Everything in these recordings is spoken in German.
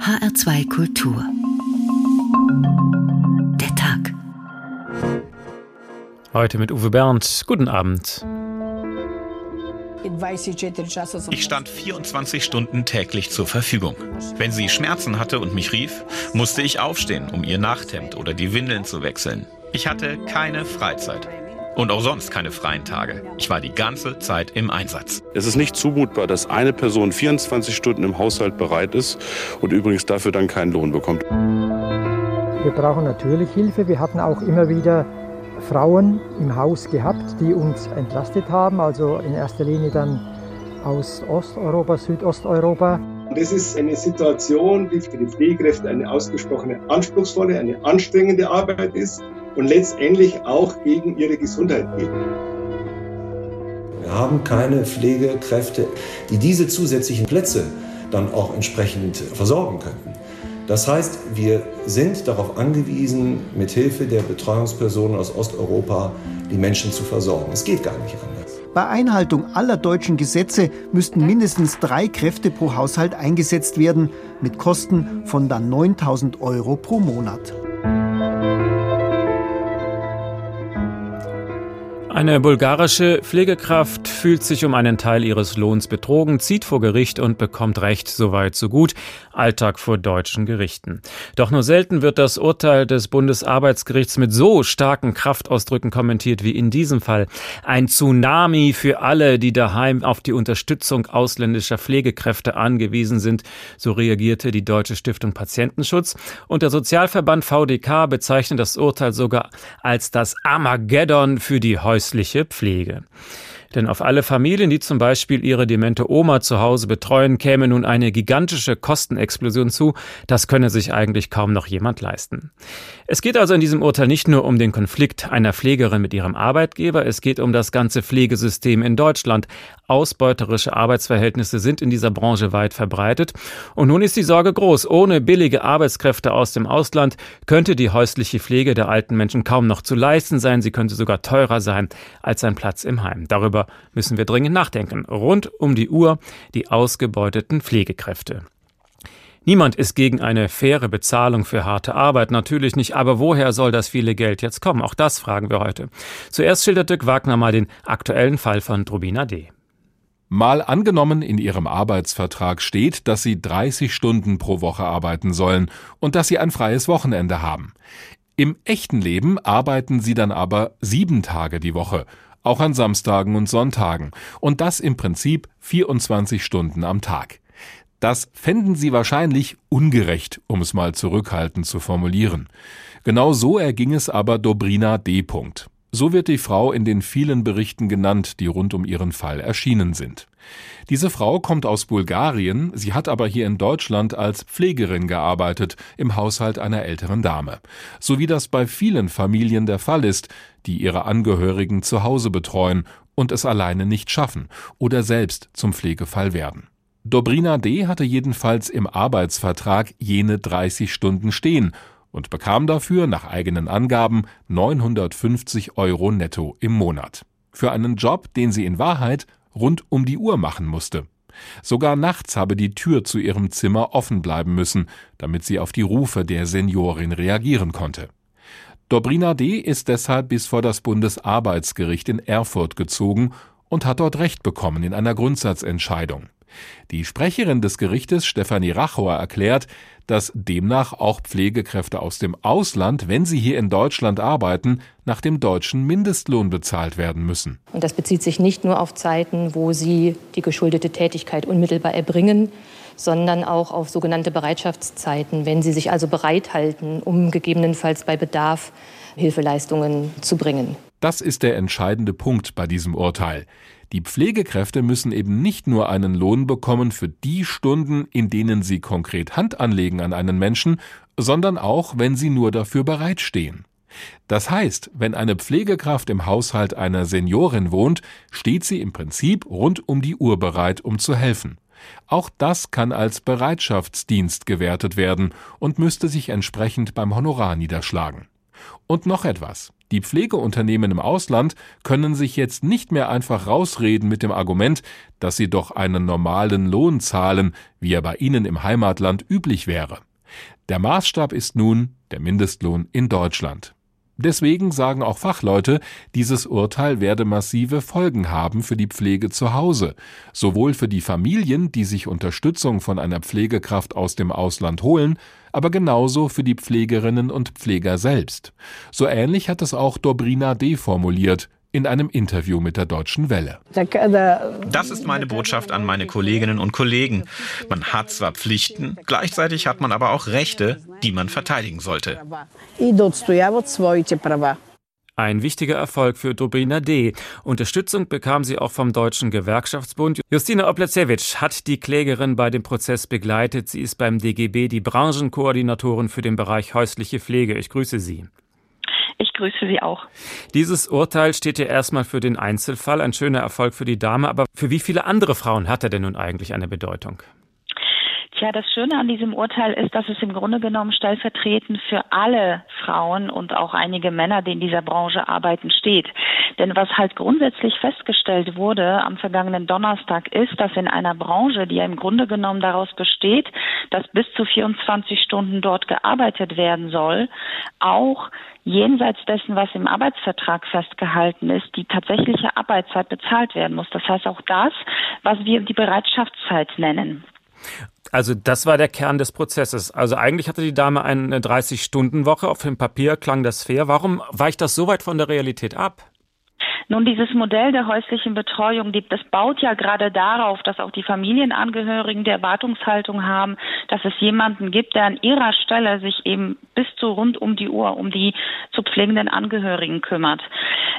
HR2 Kultur. Der Tag. Heute mit Uwe Bernd. Guten Abend. Ich stand 24 Stunden täglich zur Verfügung. Wenn sie Schmerzen hatte und mich rief, musste ich aufstehen, um ihr Nachthemd oder die Windeln zu wechseln. Ich hatte keine Freizeit. Und auch sonst keine freien Tage. Ich war die ganze Zeit im Einsatz. Es ist nicht zumutbar, dass eine Person 24 Stunden im Haushalt bereit ist und übrigens dafür dann keinen Lohn bekommt. Wir brauchen natürlich Hilfe. Wir hatten auch immer wieder Frauen im Haus gehabt, die uns entlastet haben, also in erster Linie dann aus Osteuropa, Südosteuropa. Das ist eine Situation, die für die Pflegekräfte eine ausgesprochen anspruchsvolle, eine anstrengende Arbeit ist und letztendlich auch gegen ihre Gesundheit geht. Wir haben keine Pflegekräfte, die diese zusätzlichen Plätze dann auch entsprechend versorgen könnten. Das heißt, wir sind darauf angewiesen, mit Hilfe der Betreuungspersonen aus Osteuropa die Menschen zu versorgen. Es geht gar nicht anders. Bei Einhaltung aller deutschen Gesetze müssten mindestens drei Kräfte pro Haushalt eingesetzt werden, mit Kosten von dann 9000 Euro pro Monat. Eine bulgarische Pflegekraft fühlt sich um einen Teil ihres Lohns betrogen, zieht vor Gericht und bekommt Recht, soweit so gut. Alltag vor deutschen Gerichten. Doch nur selten wird das Urteil des Bundesarbeitsgerichts mit so starken Kraftausdrücken kommentiert wie in diesem Fall. Ein Tsunami für alle, die daheim auf die Unterstützung ausländischer Pflegekräfte angewiesen sind, so reagierte die Deutsche Stiftung Patientenschutz. Und der Sozialverband VDK bezeichnet das Urteil sogar als das Armageddon für die häusliche häusliche Pflege. Denn auf alle Familien, die zum Beispiel ihre demente Oma zu Hause betreuen, käme nun eine gigantische Kostenexplosion zu. Das könne sich eigentlich kaum noch jemand leisten. Es geht also in diesem Urteil nicht nur um den Konflikt einer Pflegerin mit ihrem Arbeitgeber, es geht um das ganze Pflegesystem in Deutschland. Ausbeuterische Arbeitsverhältnisse sind in dieser Branche weit verbreitet. Und nun ist die Sorge groß. Ohne billige Arbeitskräfte aus dem Ausland könnte die häusliche Pflege der alten Menschen kaum noch zu leisten sein. Sie könnte sogar teurer sein als ein Platz im Heim. Darüber müssen wir dringend nachdenken. Rund um die Uhr die ausgebeuteten Pflegekräfte. Niemand ist gegen eine faire Bezahlung für harte Arbeit, natürlich nicht. Aber woher soll das viele Geld jetzt kommen? Auch das fragen wir heute. Zuerst schildert Dirk Wagner mal den aktuellen Fall von Drubina D. Mal angenommen, in Ihrem Arbeitsvertrag steht, dass Sie 30 Stunden pro Woche arbeiten sollen und dass Sie ein freies Wochenende haben. Im echten Leben arbeiten Sie dann aber sieben Tage die Woche, auch an Samstagen und Sonntagen, und das im Prinzip 24 Stunden am Tag. Das fänden Sie wahrscheinlich ungerecht, um es mal zurückhaltend zu formulieren. Genau so erging es aber Dobrina D. So wird die Frau in den vielen Berichten genannt, die rund um ihren Fall erschienen sind. Diese Frau kommt aus Bulgarien, sie hat aber hier in Deutschland als Pflegerin gearbeitet, im Haushalt einer älteren Dame. So wie das bei vielen Familien der Fall ist, die ihre Angehörigen zu Hause betreuen und es alleine nicht schaffen oder selbst zum Pflegefall werden. Dobrina D. hatte jedenfalls im Arbeitsvertrag jene 30 Stunden stehen und bekam dafür nach eigenen Angaben 950 Euro netto im Monat. Für einen Job, den sie in Wahrheit rund um die Uhr machen musste. Sogar nachts habe die Tür zu ihrem Zimmer offen bleiben müssen, damit sie auf die Rufe der Seniorin reagieren konnte. Dobrina D. ist deshalb bis vor das Bundesarbeitsgericht in Erfurt gezogen und hat dort Recht bekommen in einer Grundsatzentscheidung. Die Sprecherin des Gerichtes Stefanie Rachauer erklärt, dass demnach auch Pflegekräfte aus dem Ausland, wenn sie hier in Deutschland arbeiten, nach dem deutschen Mindestlohn bezahlt werden müssen. Und das bezieht sich nicht nur auf Zeiten, wo sie die geschuldete Tätigkeit unmittelbar erbringen, sondern auch auf sogenannte Bereitschaftszeiten, wenn sie sich also bereithalten, um gegebenenfalls bei Bedarf Hilfeleistungen zu bringen. Das ist der entscheidende Punkt bei diesem Urteil. Die Pflegekräfte müssen eben nicht nur einen Lohn bekommen für die Stunden, in denen sie konkret Hand anlegen an einen Menschen, sondern auch, wenn sie nur dafür bereitstehen. Das heißt, wenn eine Pflegekraft im Haushalt einer Seniorin wohnt, steht sie im Prinzip rund um die Uhr bereit, um zu helfen. Auch das kann als Bereitschaftsdienst gewertet werden und müsste sich entsprechend beim Honorar niederschlagen. Und noch etwas. Die Pflegeunternehmen im Ausland können sich jetzt nicht mehr einfach rausreden mit dem Argument, dass sie doch einen normalen Lohn zahlen, wie er bei ihnen im Heimatland üblich wäre. Der Maßstab ist nun der Mindestlohn in Deutschland. Deswegen sagen auch Fachleute, dieses Urteil werde massive Folgen haben für die Pflege zu Hause, sowohl für die Familien, die sich Unterstützung von einer Pflegekraft aus dem Ausland holen, aber genauso für die Pflegerinnen und Pfleger selbst. So ähnlich hat es auch Dobrina D. formuliert, in einem Interview mit der Deutschen Welle. Das ist meine Botschaft an meine Kolleginnen und Kollegen. Man hat zwar Pflichten, gleichzeitig hat man aber auch Rechte, die man verteidigen sollte. Ein wichtiger Erfolg für Dobrina D. Unterstützung bekam sie auch vom Deutschen Gewerkschaftsbund. Justina Oplezewitsch hat die Klägerin bei dem Prozess begleitet. Sie ist beim DGB die Branchenkoordinatorin für den Bereich häusliche Pflege. Ich grüße Sie. Grüße Sie auch. Dieses Urteil steht ja erstmal für den Einzelfall, ein schöner Erfolg für die Dame, aber für wie viele andere Frauen hat er denn nun eigentlich eine Bedeutung? Tja, das Schöne an diesem Urteil ist, dass es im Grunde genommen stellvertretend für alle Frauen und auch einige Männer, die in dieser Branche arbeiten, steht. Denn was halt grundsätzlich festgestellt wurde am vergangenen Donnerstag ist, dass in einer Branche, die ja im Grunde genommen daraus besteht, dass bis zu 24 Stunden dort gearbeitet werden soll, auch jenseits dessen, was im Arbeitsvertrag festgehalten ist, die tatsächliche Arbeitszeit bezahlt werden muss. Das heißt auch das, was wir die Bereitschaftszeit nennen. Also das war der Kern des Prozesses. Also eigentlich hatte die Dame eine 30-Stunden-Woche. Auf dem Papier klang das fair. Warum weicht das so weit von der Realität ab? Nun, dieses Modell der häuslichen Betreuung, das baut ja gerade darauf, dass auch die Familienangehörigen die Erwartungshaltung haben, dass es jemanden gibt, der an ihrer Stelle sich eben bis zu rund um die Uhr um die zu pflegenden Angehörigen kümmert.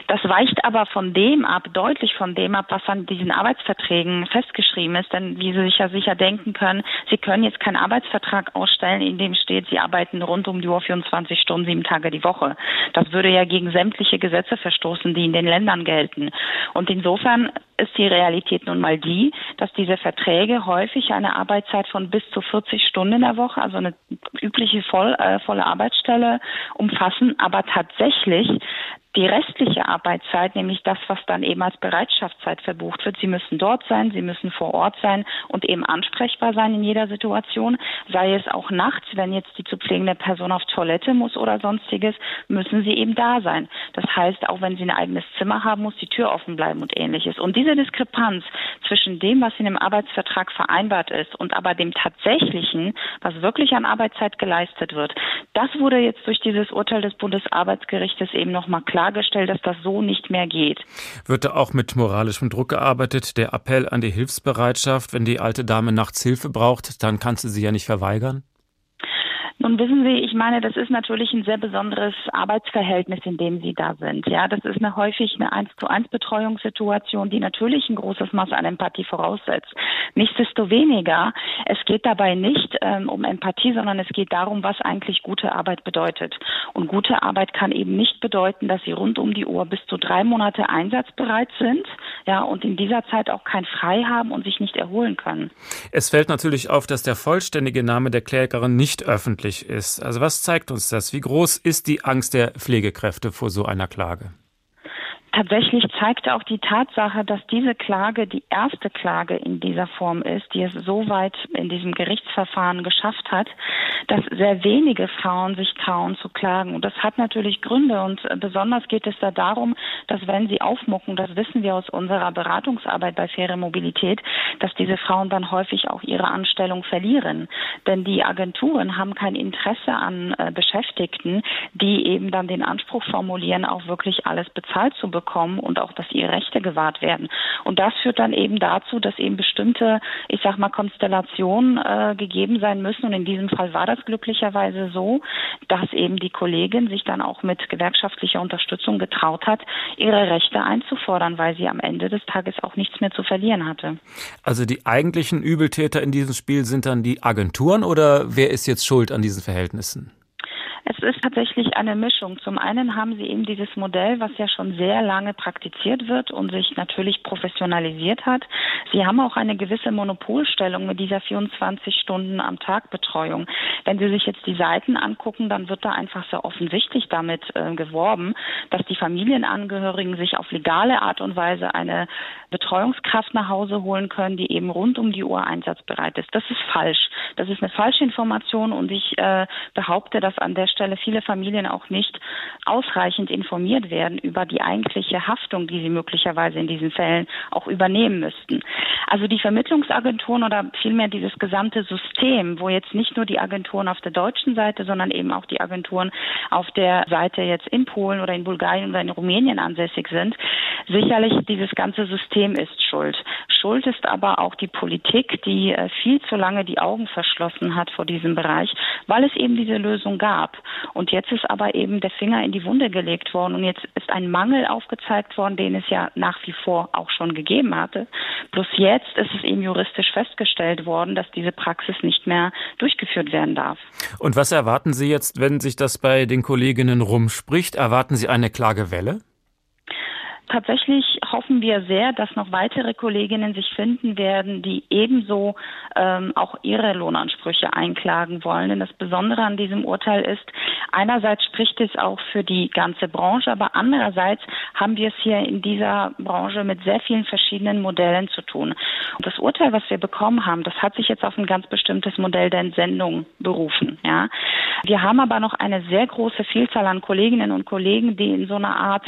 Das weicht aber von dem ab, deutlich von dem ab, was an diesen Arbeitsverträgen festgeschrieben ist. Denn wie Sie sich ja sicher denken können, Sie können jetzt keinen Arbeitsvertrag ausstellen, in dem steht, Sie arbeiten rund um die Uhr 24 Stunden, sieben Tage die Woche. Das würde ja gegen sämtliche Gesetze verstoßen, die in den Ländern gelten. Und insofern ist die Realität nun mal die, dass diese Verträge häufig eine Arbeitszeit von bis zu 40 Stunden in der Woche, also eine übliche voll, äh, volle Arbeitsstelle umfassen, aber tatsächlich die restliche Arbeitszeit, nämlich das, was dann eben als Bereitschaftszeit verbucht wird. Sie müssen dort sein, sie müssen vor Ort sein und eben ansprechbar sein in jeder Situation. Sei es auch nachts, wenn jetzt die zu pflegende Person auf Toilette muss oder sonstiges, müssen sie eben da sein. Das heißt, auch wenn sie ein eigenes Zimmer haben, muss die Tür offen bleiben und ähnliches. Und diese Diskrepanz zwischen dem, was in dem Arbeitsvertrag vereinbart ist und aber dem tatsächlichen, was wirklich an Arbeitszeit geleistet wird, das wurde jetzt durch dieses Urteil des Bundesarbeitsgerichtes eben nochmal klar klargestellt, dass das so nicht mehr geht. Wird da auch mit moralischem Druck gearbeitet? Der Appell an die Hilfsbereitschaft, wenn die alte Dame nachts Hilfe braucht, dann kannst du sie ja nicht verweigern? Nun wissen Sie, ich meine, das ist natürlich ein sehr besonderes Arbeitsverhältnis, in dem Sie da sind. Ja, das ist eine häufig eine eins zu eins Betreuungssituation, die natürlich ein großes Maß an Empathie voraussetzt. Nichtsdestoweniger, es geht dabei nicht ähm, um Empathie, sondern es geht darum, was eigentlich gute Arbeit bedeutet. Und gute Arbeit kann eben nicht bedeuten, dass Sie rund um die Uhr bis zu drei Monate einsatzbereit sind, ja, und in dieser Zeit auch kein Frei haben und sich nicht erholen können. Es fällt natürlich auf, dass der vollständige Name der Klägerin nicht öffentlich möglich ist. Also was zeigt uns das? Wie groß ist die Angst der Pflegekräfte vor so einer Klage? Tatsächlich zeigte auch die Tatsache, dass diese Klage die erste Klage in dieser Form ist, die es so weit in diesem Gerichtsverfahren geschafft hat, dass sehr wenige Frauen sich trauen zu klagen. Und das hat natürlich Gründe. Und besonders geht es da darum, dass wenn sie aufmucken, das wissen wir aus unserer Beratungsarbeit bei faire Mobilität, dass diese Frauen dann häufig auch ihre Anstellung verlieren. Denn die Agenturen haben kein Interesse an äh, Beschäftigten, die eben dann den Anspruch formulieren, auch wirklich alles bezahlt zu bekommen bekommen und auch, dass ihre Rechte gewahrt werden. Und das führt dann eben dazu, dass eben bestimmte, ich sag mal, Konstellationen äh, gegeben sein müssen. Und in diesem Fall war das glücklicherweise so, dass eben die Kollegin sich dann auch mit gewerkschaftlicher Unterstützung getraut hat, ihre Rechte einzufordern, weil sie am Ende des Tages auch nichts mehr zu verlieren hatte. Also die eigentlichen Übeltäter in diesem Spiel sind dann die Agenturen oder wer ist jetzt schuld an diesen Verhältnissen? Es ist tatsächlich eine Mischung. Zum einen haben Sie eben dieses Modell, was ja schon sehr lange praktiziert wird und sich natürlich professionalisiert hat. Sie haben auch eine gewisse Monopolstellung mit dieser 24 Stunden am Tag Betreuung. Wenn Sie sich jetzt die Seiten angucken, dann wird da einfach sehr offensichtlich damit äh, geworben, dass die Familienangehörigen sich auf legale Art und Weise eine Betreuungskraft nach Hause holen können, die eben rund um die Uhr einsatzbereit ist. Das ist falsch. Das ist eine falsche Information und ich äh, behaupte, dass an der viele Familien auch nicht ausreichend informiert werden über die eigentliche Haftung, die sie möglicherweise in diesen Fällen auch übernehmen müssten. Also die Vermittlungsagenturen oder vielmehr dieses gesamte System, wo jetzt nicht nur die Agenturen auf der deutschen Seite, sondern eben auch die Agenturen auf der Seite jetzt in Polen oder in Bulgarien oder in Rumänien ansässig sind, sicherlich dieses ganze System ist schuld. Schuld ist aber auch die Politik, die äh, viel zu lange die Augen verschlossen hat vor diesem Bereich, weil es eben diese Lösung gab. Und jetzt ist aber eben der Finger in die Wunde gelegt worden und jetzt ist ein Mangel aufgezeigt worden, den es ja nach wie vor auch schon gegeben hatte. Bloß jetzt ist es eben juristisch festgestellt worden, dass diese Praxis nicht mehr durchgeführt werden darf. Und was erwarten Sie jetzt, wenn sich das bei den Kolleginnen rumspricht? Erwarten Sie eine Klagewelle? Tatsächlich hoffen wir sehr, dass noch weitere Kolleginnen sich finden werden, die ebenso ähm, auch ihre Lohnansprüche einklagen wollen. Denn das Besondere an diesem Urteil ist, einerseits spricht es auch für die ganze Branche, aber andererseits haben wir es hier in dieser Branche mit sehr vielen verschiedenen Modellen zu tun. Und das Urteil, was wir bekommen haben, das hat sich jetzt auf ein ganz bestimmtes Modell der Entsendung berufen. Ja. Wir haben aber noch eine sehr große Vielzahl an Kolleginnen und Kollegen, die in so einer Art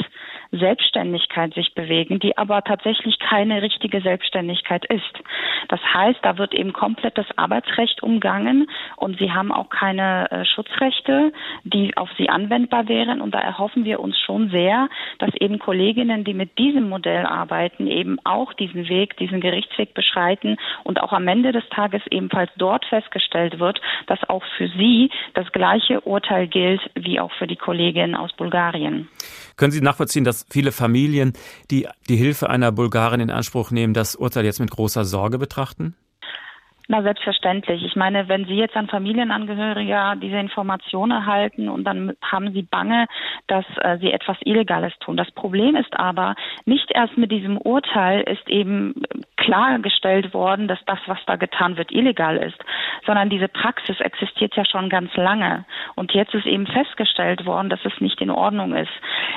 Selbstständigkeit sich bewegen, die aber tatsächlich keine richtige Selbstständigkeit ist. Das heißt, da wird eben komplett das Arbeitsrecht umgangen und sie haben auch keine äh, Schutzrechte, die auf sie anwendbar wären. Und da erhoffen wir uns schon sehr, dass eben Kolleginnen, die mit diesem Modell arbeiten, eben auch diesen Weg, diesen Gerichtsweg beschreiten und auch am Ende des Tages ebenfalls dort festgestellt wird, dass auch für sie das gleiche Urteil gilt wie auch für die Kollegin aus Bulgarien. Können Sie nachvollziehen, dass viele Familien, die die Hilfe einer Bulgarin in Anspruch nehmen, das Urteil jetzt mit großer Sorge betrachten? Na, selbstverständlich. Ich meine, wenn Sie jetzt an Familienangehörige diese Information erhalten und dann haben Sie Bange, dass äh, Sie etwas Illegales tun. Das Problem ist aber, nicht erst mit diesem Urteil ist eben klargestellt worden, dass das, was da getan wird, illegal ist, sondern diese Praxis existiert ja schon ganz lange. Und jetzt ist eben festgestellt worden, dass es nicht in Ordnung ist.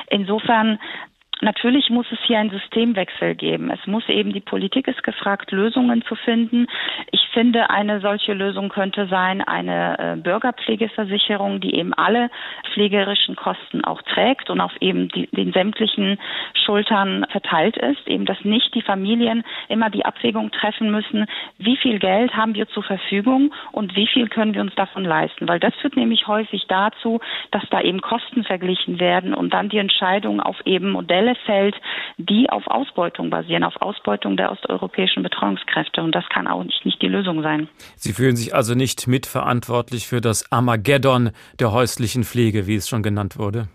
Insofern Natürlich muss es hier einen Systemwechsel geben. Es muss eben, die Politik ist gefragt, Lösungen zu finden. Ich finde, eine solche Lösung könnte sein, eine äh, Bürgerpflegeversicherung, die eben alle pflegerischen Kosten auch trägt und auf eben die, den sämtlichen Schultern verteilt ist. Eben, dass nicht die Familien immer die Abwägung treffen müssen, wie viel Geld haben wir zur Verfügung und wie viel können wir uns davon leisten. Weil das führt nämlich häufig dazu, dass da eben Kosten verglichen werden und dann die Entscheidung auf eben Modelle fällt, die auf Ausbeutung basieren, auf Ausbeutung der osteuropäischen Betreuungskräfte. Und das kann auch nicht, nicht die Lösung sein. Sie fühlen sich also nicht mitverantwortlich für das Armageddon der häuslichen Pflege, wie es schon genannt wurde?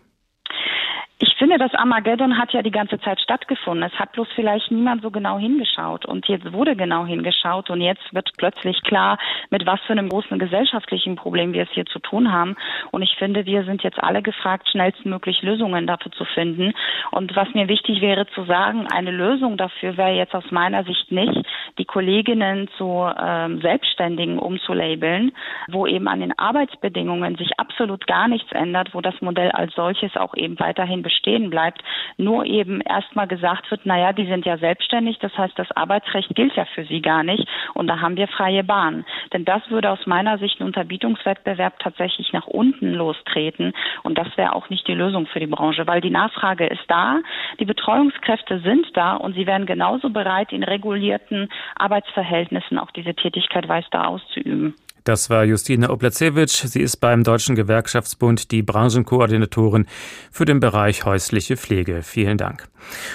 Finde, das Armageddon hat ja die ganze Zeit stattgefunden. Es hat bloß vielleicht niemand so genau hingeschaut. Und jetzt wurde genau hingeschaut und jetzt wird plötzlich klar, mit was für einem großen gesellschaftlichen Problem wir es hier zu tun haben. Und ich finde, wir sind jetzt alle gefragt, schnellstmöglich Lösungen dafür zu finden. Und was mir wichtig wäre zu sagen, eine Lösung dafür wäre jetzt aus meiner Sicht nicht, die Kolleginnen zu ähm, Selbstständigen umzulabeln, wo eben an den Arbeitsbedingungen sich absolut gar nichts ändert, wo das Modell als solches auch eben weiterhin besteht bestehen bleibt, nur eben erstmal gesagt wird, naja, die sind ja selbstständig, das heißt, das Arbeitsrecht gilt ja für sie gar nicht und da haben wir freie Bahn. Denn das würde aus meiner Sicht einen Unterbietungswettbewerb tatsächlich nach unten lostreten und das wäre auch nicht die Lösung für die Branche, weil die Nachfrage ist da, die Betreuungskräfte sind da und sie wären genauso bereit, in regulierten Arbeitsverhältnissen auch diese Tätigkeit weiter auszuüben. Das war Justina Oblacewicz. Sie ist beim Deutschen Gewerkschaftsbund die Branchenkoordinatorin für den Bereich häusliche Pflege. Vielen Dank.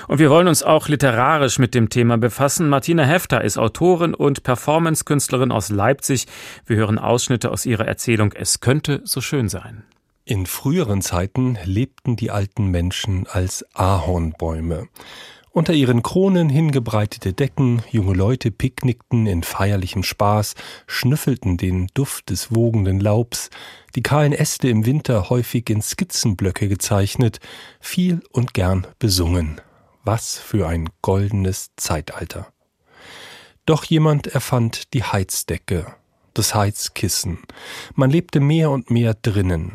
Und wir wollen uns auch literarisch mit dem Thema befassen. Martina Hefter ist Autorin und Performancekünstlerin aus Leipzig. Wir hören Ausschnitte aus ihrer Erzählung Es könnte so schön sein. In früheren Zeiten lebten die alten Menschen als Ahornbäume. Unter ihren Kronen hingebreitete Decken, junge Leute picknickten in feierlichem Spaß, schnüffelten den Duft des wogenden Laubs, die kahlen Äste im Winter häufig in Skizzenblöcke gezeichnet, viel und gern besungen. Was für ein goldenes Zeitalter. Doch jemand erfand die Heizdecke, das Heizkissen. Man lebte mehr und mehr drinnen.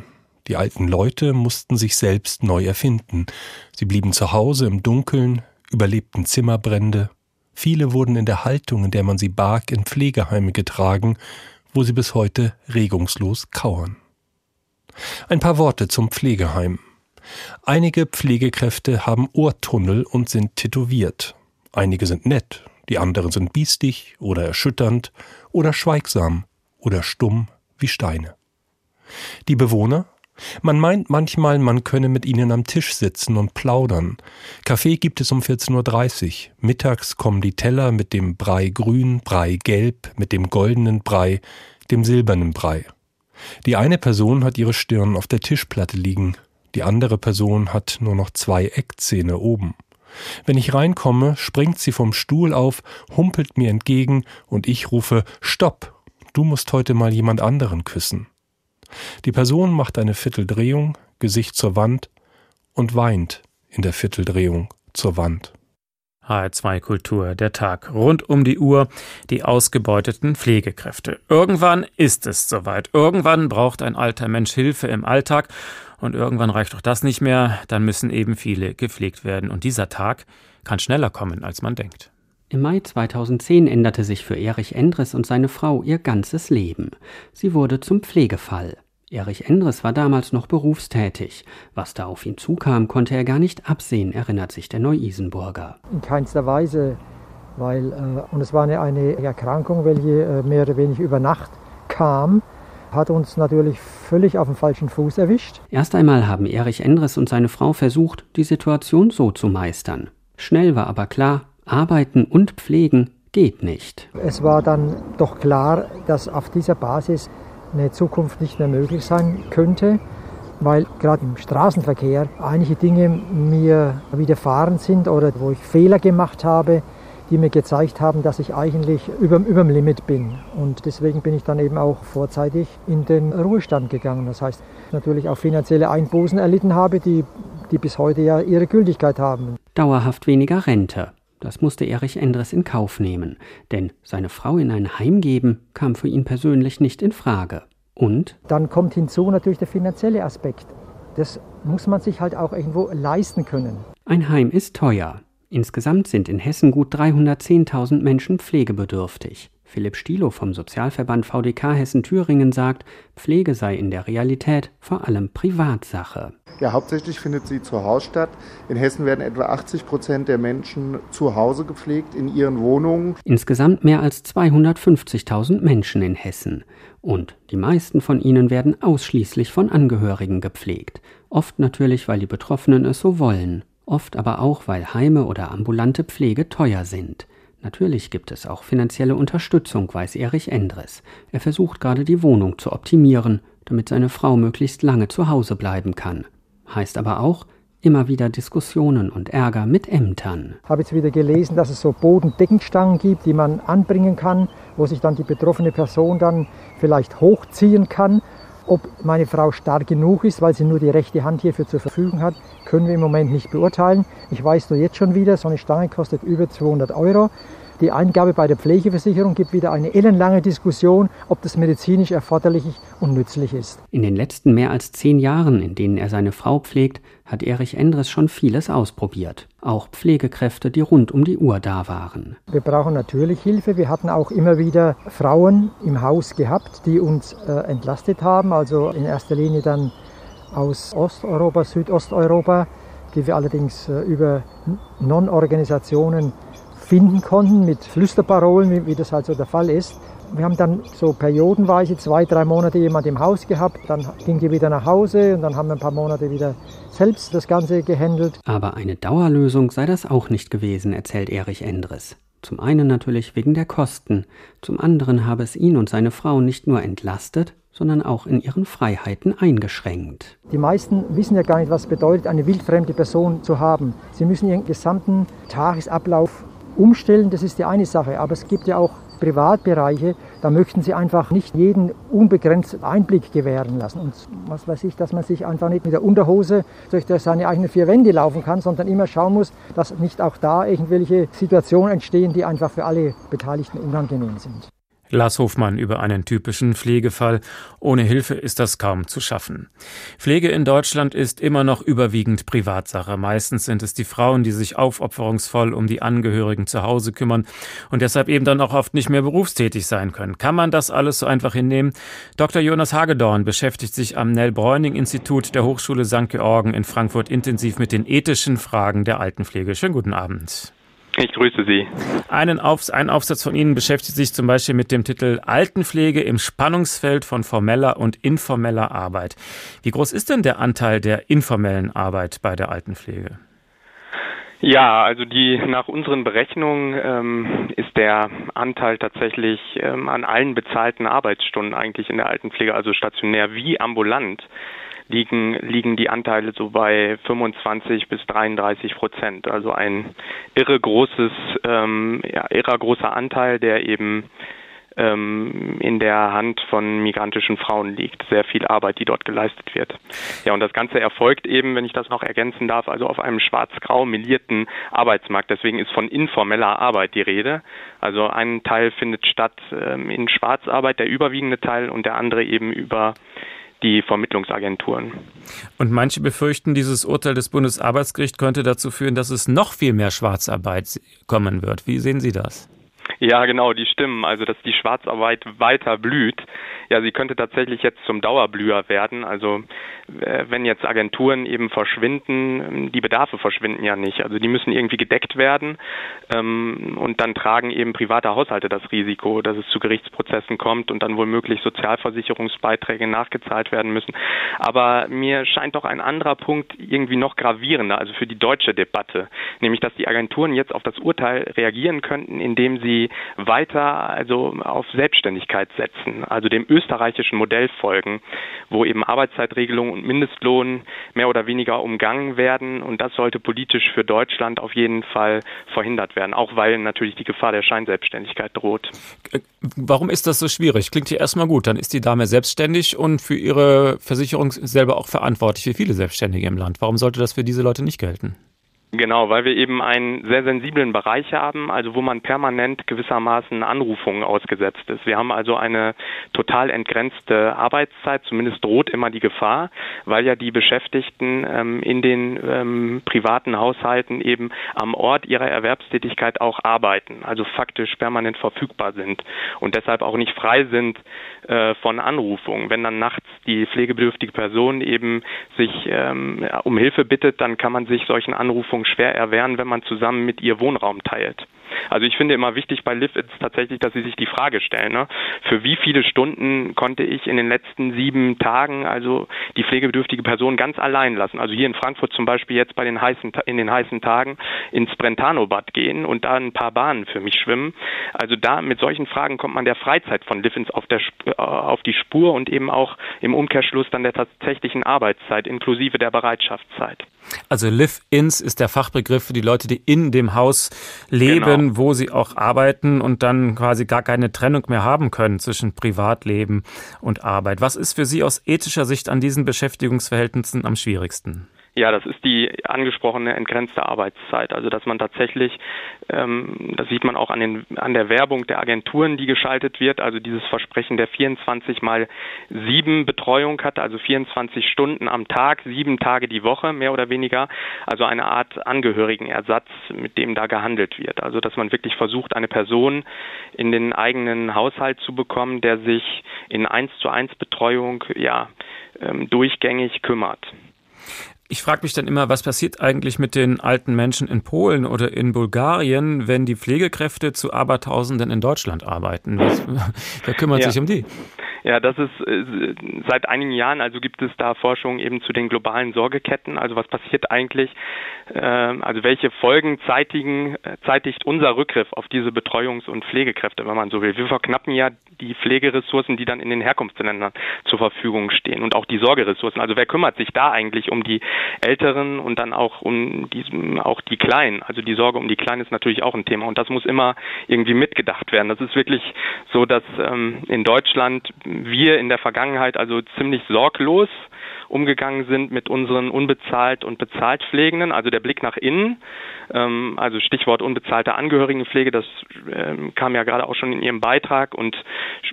Die alten Leute mussten sich selbst neu erfinden. Sie blieben zu Hause im Dunkeln, überlebten Zimmerbrände. Viele wurden in der Haltung, in der man sie barg, in Pflegeheime getragen, wo sie bis heute regungslos kauern. Ein paar Worte zum Pflegeheim. Einige Pflegekräfte haben Ohrtunnel und sind tätowiert. Einige sind nett, die anderen sind biestig oder erschütternd oder schweigsam oder stumm wie Steine. Die Bewohner man meint manchmal, man könne mit ihnen am Tisch sitzen und plaudern. Kaffee gibt es um 14.30 Uhr. Mittags kommen die Teller mit dem Brei grün, Brei gelb, mit dem goldenen Brei, dem silbernen Brei. Die eine Person hat ihre Stirn auf der Tischplatte liegen, die andere Person hat nur noch zwei Eckzähne oben. Wenn ich reinkomme, springt sie vom Stuhl auf, humpelt mir entgegen und ich rufe Stopp, du musst heute mal jemand anderen küssen. Die Person macht eine Vierteldrehung, Gesicht zur Wand und weint in der Vierteldrehung zur Wand. HR2 Kultur, der Tag rund um die Uhr, die ausgebeuteten Pflegekräfte. Irgendwann ist es soweit. Irgendwann braucht ein alter Mensch Hilfe im Alltag und irgendwann reicht auch das nicht mehr, dann müssen eben viele gepflegt werden und dieser Tag kann schneller kommen, als man denkt. Im Mai 2010 änderte sich für Erich Endres und seine Frau ihr ganzes Leben. Sie wurde zum Pflegefall. Erich Endres war damals noch berufstätig. Was da auf ihn zukam, konnte er gar nicht absehen, erinnert sich der Neu-Isenburger. In keinster Weise, weil, äh, und es war eine, eine Erkrankung, welche äh, mehr oder weniger über Nacht kam hat uns natürlich völlig auf dem falschen Fuß erwischt. Erst einmal haben Erich Endres und seine Frau versucht, die Situation so zu meistern. Schnell war aber klar, Arbeiten und Pflegen geht nicht. Es war dann doch klar, dass auf dieser Basis eine Zukunft nicht mehr möglich sein könnte, weil gerade im Straßenverkehr einige Dinge mir widerfahren sind oder wo ich Fehler gemacht habe, die mir gezeigt haben, dass ich eigentlich über, über dem Limit bin. Und deswegen bin ich dann eben auch vorzeitig in den Ruhestand gegangen. Das heißt, natürlich auch finanzielle Einbußen erlitten habe, die, die bis heute ja ihre Gültigkeit haben. Dauerhaft weniger Rente. Das musste Erich Endres in Kauf nehmen, denn seine Frau in ein Heim geben kam für ihn persönlich nicht in Frage. Und? Dann kommt hinzu natürlich der finanzielle Aspekt. Das muss man sich halt auch irgendwo leisten können. Ein Heim ist teuer. Insgesamt sind in Hessen gut 310.000 Menschen pflegebedürftig. Philipp Stilo vom Sozialverband VDK Hessen-Thüringen sagt, Pflege sei in der Realität vor allem Privatsache. Ja, hauptsächlich findet sie zu Hause statt. In Hessen werden etwa 80 Prozent der Menschen zu Hause gepflegt, in ihren Wohnungen. Insgesamt mehr als 250.000 Menschen in Hessen. Und die meisten von ihnen werden ausschließlich von Angehörigen gepflegt. Oft natürlich, weil die Betroffenen es so wollen. Oft aber auch, weil Heime oder ambulante Pflege teuer sind. Natürlich gibt es auch finanzielle Unterstützung, weiß Erich Endres. Er versucht gerade die Wohnung zu optimieren, damit seine Frau möglichst lange zu Hause bleiben kann. Heißt aber auch, immer wieder Diskussionen und Ärger mit Ämtern. Ich habe jetzt wieder gelesen, dass es so Bodendeckenstangen gibt, die man anbringen kann, wo sich dann die betroffene Person dann vielleicht hochziehen kann. Ob meine Frau stark genug ist, weil sie nur die rechte Hand hierfür zur Verfügung hat, können wir im Moment nicht beurteilen. Ich weiß nur jetzt schon wieder, so eine Stange kostet über 200 Euro. Die Eingabe bei der Pflegeversicherung gibt wieder eine ellenlange Diskussion, ob das medizinisch erforderlich und nützlich ist. In den letzten mehr als zehn Jahren, in denen er seine Frau pflegt, hat Erich Endres schon vieles ausprobiert. Auch Pflegekräfte, die rund um die Uhr da waren. Wir brauchen natürlich Hilfe. Wir hatten auch immer wieder Frauen im Haus gehabt, die uns äh, entlastet haben. Also in erster Linie dann aus Osteuropa, Südosteuropa, die wir allerdings äh, über Non-Organisationen finden konnten mit Flüsterparolen, wie, wie das halt so der Fall ist. Wir haben dann so periodenweise zwei, drei Monate jemand im Haus gehabt, dann ging die wieder nach Hause und dann haben wir ein paar Monate wieder selbst das Ganze gehandelt. Aber eine Dauerlösung sei das auch nicht gewesen, erzählt Erich Endres. Zum einen natürlich wegen der Kosten, zum anderen habe es ihn und seine Frau nicht nur entlastet, sondern auch in ihren Freiheiten eingeschränkt. Die meisten wissen ja gar nicht, was es bedeutet, eine wildfremde Person zu haben. Sie müssen ihren gesamten Tagesablauf umstellen, das ist die eine Sache. Aber es gibt ja auch Privatbereiche, da möchten sie einfach nicht jeden unbegrenzt Einblick gewähren lassen. Und was weiß ich, dass man sich einfach nicht mit der Unterhose durch seine eigenen vier Wände laufen kann, sondern immer schauen muss, dass nicht auch da irgendwelche Situationen entstehen, die einfach für alle Beteiligten unangenehm sind. Lars Hofmann über einen typischen Pflegefall. Ohne Hilfe ist das kaum zu schaffen. Pflege in Deutschland ist immer noch überwiegend Privatsache. Meistens sind es die Frauen, die sich aufopferungsvoll um die Angehörigen zu Hause kümmern und deshalb eben dann auch oft nicht mehr berufstätig sein können. Kann man das alles so einfach hinnehmen? Dr. Jonas Hagedorn beschäftigt sich am Nell-Bräuning-Institut der Hochschule St. Georgen in Frankfurt intensiv mit den ethischen Fragen der Altenpflege. Schönen guten Abend. Ich grüße Sie. Einen Auf, ein Aufsatz von Ihnen beschäftigt sich zum Beispiel mit dem Titel Altenpflege im Spannungsfeld von formeller und informeller Arbeit. Wie groß ist denn der Anteil der informellen Arbeit bei der Altenpflege? Ja, also die nach unseren Berechnungen ähm, ist der Anteil tatsächlich ähm, an allen bezahlten Arbeitsstunden eigentlich in der Altenpflege, also stationär wie ambulant, liegen, liegen die Anteile so bei 25 bis 33 Prozent. Also ein irre großes, ähm, ja, irre großer Anteil, der eben ähm, in der Hand von migrantischen Frauen liegt. Sehr viel Arbeit, die dort geleistet wird. Ja, und das Ganze erfolgt eben, wenn ich das noch ergänzen darf, also auf einem schwarz-grau melierten Arbeitsmarkt. Deswegen ist von informeller Arbeit die Rede. Also ein Teil findet statt ähm, in Schwarzarbeit, der überwiegende Teil, und der andere eben über die Vermittlungsagenturen. Und manche befürchten, dieses Urteil des Bundesarbeitsgerichts könnte dazu führen, dass es noch viel mehr Schwarzarbeit kommen wird. Wie sehen Sie das? Ja, genau, die stimmen. Also, dass die Schwarzarbeit weiter blüht. Ja, sie könnte tatsächlich jetzt zum Dauerblüher werden. Also, äh, wenn jetzt Agenturen eben verschwinden, die Bedarfe verschwinden ja nicht. Also, die müssen irgendwie gedeckt werden. Ähm, und dann tragen eben private Haushalte das Risiko, dass es zu Gerichtsprozessen kommt und dann womöglich Sozialversicherungsbeiträge nachgezahlt werden müssen. Aber mir scheint doch ein anderer Punkt irgendwie noch gravierender, also für die deutsche Debatte. Nämlich, dass die Agenturen jetzt auf das Urteil reagieren könnten, indem sie weiter also auf Selbstständigkeit setzen, also dem österreichischen Modell folgen, wo eben Arbeitszeitregelung und Mindestlohn mehr oder weniger umgangen werden und das sollte politisch für Deutschland auf jeden Fall verhindert werden, auch weil natürlich die Gefahr der Scheinselbstständigkeit droht. Warum ist das so schwierig? Klingt hier erstmal gut, dann ist die Dame selbstständig und für ihre Versicherung selber auch verantwortlich, wie viele Selbstständige im Land. Warum sollte das für diese Leute nicht gelten? Genau, weil wir eben einen sehr sensiblen Bereich haben, also wo man permanent gewissermaßen Anrufungen ausgesetzt ist. Wir haben also eine total entgrenzte Arbeitszeit, zumindest droht immer die Gefahr, weil ja die Beschäftigten ähm, in den ähm, privaten Haushalten eben am Ort ihrer Erwerbstätigkeit auch arbeiten, also faktisch permanent verfügbar sind und deshalb auch nicht frei sind äh, von Anrufungen. Wenn dann nachts die pflegebedürftige Person eben sich ähm, um Hilfe bittet, dann kann man sich solchen Anrufungen schwer erwehren, wenn man zusammen mit ihr Wohnraum teilt. Also ich finde immer wichtig bei Liv ist tatsächlich, dass sie sich die Frage stellen, ne? für wie viele Stunden konnte ich in den letzten sieben Tagen also die pflegebedürftige Person ganz allein lassen. Also hier in Frankfurt zum Beispiel jetzt bei den heißen in den heißen Tagen ins Brentano-Bad gehen und da ein paar Bahnen für mich schwimmen. Also da mit solchen Fragen kommt man der Freizeit von Liv auf, der, äh, auf die Spur und eben auch im Umkehrschluss dann der tatsächlichen Arbeitszeit inklusive der Bereitschaftszeit. Also Live-ins ist der Fachbegriff für die Leute, die in dem Haus leben. Genau können, wo sie auch arbeiten und dann quasi gar keine Trennung mehr haben können zwischen Privatleben und Arbeit. Was ist für Sie aus ethischer Sicht an diesen Beschäftigungsverhältnissen am schwierigsten? Ja, das ist die angesprochene entgrenzte Arbeitszeit. Also dass man tatsächlich, ähm, das sieht man auch an, den, an der Werbung der Agenturen, die geschaltet wird, also dieses Versprechen der 24 mal 7 Betreuung hat, also 24 Stunden am Tag, sieben Tage die Woche, mehr oder weniger. Also eine Art Angehörigenersatz, mit dem da gehandelt wird. Also dass man wirklich versucht, eine Person in den eigenen Haushalt zu bekommen, der sich in 1 zu 1 Betreuung ja ähm, durchgängig kümmert. Ich frage mich dann immer, was passiert eigentlich mit den alten Menschen in Polen oder in Bulgarien, wenn die Pflegekräfte zu Abertausenden in Deutschland arbeiten? Was, wer kümmert ja. sich um die? Ja, das ist äh, seit einigen Jahren, also gibt es da Forschung eben zu den globalen Sorgeketten. Also was passiert eigentlich, äh, also welche Folgen zeitigen, äh, zeitigt unser Rückgriff auf diese Betreuungs- und Pflegekräfte, wenn man so will. Wir verknappen ja die Pflegeressourcen, die dann in den Herkunftsländern zur Verfügung stehen und auch die Sorgeressourcen. Also wer kümmert sich da eigentlich um die Älteren und dann auch um die, auch die Kleinen? Also die Sorge um die Kleinen ist natürlich auch ein Thema und das muss immer irgendwie mitgedacht werden. Das ist wirklich so, dass ähm, in Deutschland wir in der Vergangenheit also ziemlich sorglos umgegangen sind mit unseren unbezahlt und bezahlt Pflegenden, also der Blick nach innen, ähm, also Stichwort unbezahlte Angehörigenpflege, das ähm, kam ja gerade auch schon in Ihrem Beitrag und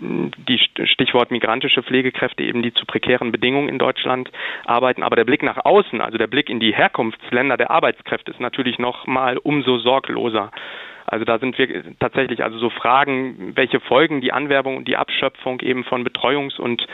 die Stichwort migrantische Pflegekräfte eben, die zu prekären Bedingungen in Deutschland arbeiten. Aber der Blick nach außen, also der Blick in die Herkunftsländer der Arbeitskräfte ist natürlich noch mal umso sorgloser. Also da sind wir tatsächlich also so Fragen, welche Folgen die Anwerbung und die Abschöpfung eben von Betreuungs- und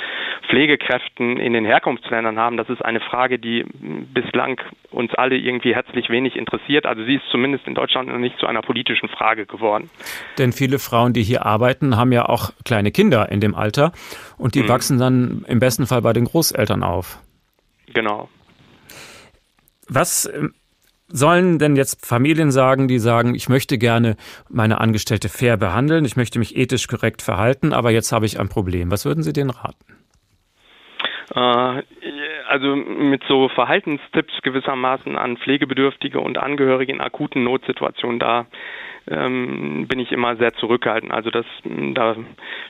Pflegekräften in den Herkunftsländern haben. Das ist eine Frage, die bislang uns alle irgendwie herzlich wenig interessiert. Also sie ist zumindest in Deutschland noch nicht zu einer politischen Frage geworden. Denn viele Frauen, die hier arbeiten, haben ja auch kleine Kinder in dem Alter und die mhm. wachsen dann im besten Fall bei den Großeltern auf. Genau. Was ähm, sollen denn jetzt Familien sagen, die sagen, ich möchte gerne meine Angestellte fair behandeln, ich möchte mich ethisch korrekt verhalten, aber jetzt habe ich ein Problem. Was würden Sie denen raten? Äh, also mit so Verhaltenstipps gewissermaßen an Pflegebedürftige und Angehörige in akuten Notsituationen da ähm, bin ich immer sehr zurückhaltend. Also das, da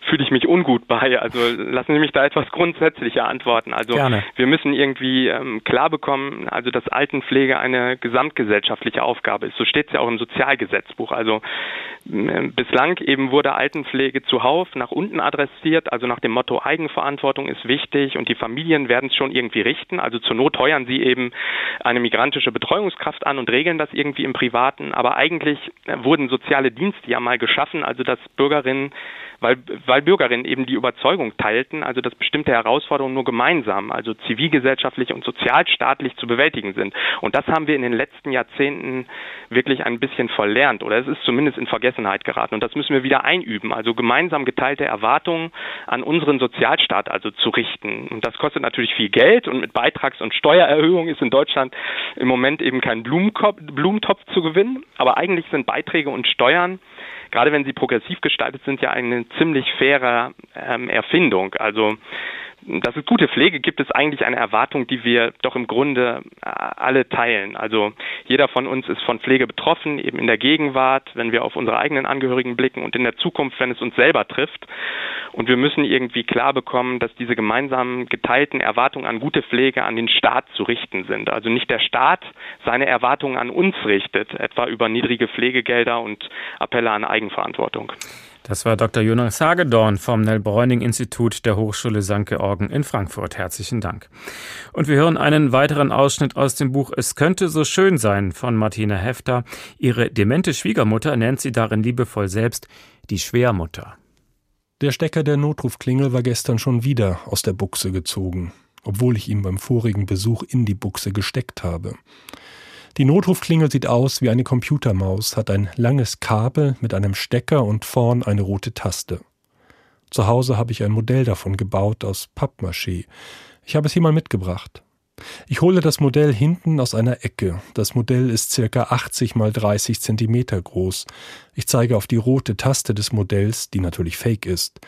fühle ich mich ungut bei. Also lassen Sie mich da etwas grundsätzlicher antworten. Also Gerne. wir müssen irgendwie ähm, klar bekommen, also dass Altenpflege eine gesamtgesellschaftliche Aufgabe ist. So steht es ja auch im Sozialgesetzbuch. Also äh, bislang eben wurde Altenpflege zuhauf nach unten adressiert, also nach dem Motto Eigenverantwortung ist wichtig und die Familien werden es schon irgendwie richten. Also zur Not heuern sie eben eine migrantische Betreuungskraft an und regeln das irgendwie im Privaten. Aber eigentlich wurden wurden soziale Dienste ja mal geschaffen, also dass Bürgerinnen, weil, weil Bürgerinnen eben die Überzeugung teilten, also dass bestimmte Herausforderungen nur gemeinsam, also zivilgesellschaftlich und sozialstaatlich zu bewältigen sind. Und das haben wir in den letzten Jahrzehnten wirklich ein bisschen verlernt oder es ist zumindest in Vergessenheit geraten. Und das müssen wir wieder einüben, also gemeinsam geteilte Erwartungen an unseren Sozialstaat also zu richten. Und das kostet natürlich viel Geld und mit Beitrags- und Steuererhöhung ist in Deutschland im Moment eben kein Blumentopf zu gewinnen. Aber eigentlich sind Beiträge und Steuern, gerade wenn sie progressiv gestaltet sind, ja eine ziemlich faire ähm, Erfindung. Also dass es gute Pflege gibt, ist eigentlich eine Erwartung, die wir doch im Grunde äh, alle teilen. Also jeder von uns ist von Pflege betroffen, eben in der Gegenwart, wenn wir auf unsere eigenen Angehörigen blicken und in der Zukunft, wenn es uns selber trifft. Und wir müssen irgendwie klar bekommen, dass diese gemeinsamen geteilten Erwartungen an gute Pflege an den Staat zu richten sind. Also nicht der Staat seine Erwartungen an uns richtet, etwa über niedrige Pflegegelder und Appelle an Eigenverantwortung. Das war Dr. Jonas Hagedorn vom Nell-Bräuning-Institut der Hochschule St. Georgen in Frankfurt. Herzlichen Dank. Und wir hören einen weiteren Ausschnitt aus dem Buch Es könnte so schön sein von Martina Hefter. Ihre demente Schwiegermutter nennt sie darin liebevoll selbst die Schwermutter. Der Stecker der Notrufklingel war gestern schon wieder aus der Buchse gezogen, obwohl ich ihn beim vorigen Besuch in die Buchse gesteckt habe. Die Notrufklingel sieht aus wie eine Computermaus, hat ein langes Kabel mit einem Stecker und vorn eine rote Taste. Zu Hause habe ich ein Modell davon gebaut aus Pappmaché. Ich habe es hier mal mitgebracht. Ich hole das Modell hinten aus einer Ecke. Das Modell ist circa 80 mal 30 Zentimeter groß. Ich zeige auf die rote Taste des Modells, die natürlich fake ist.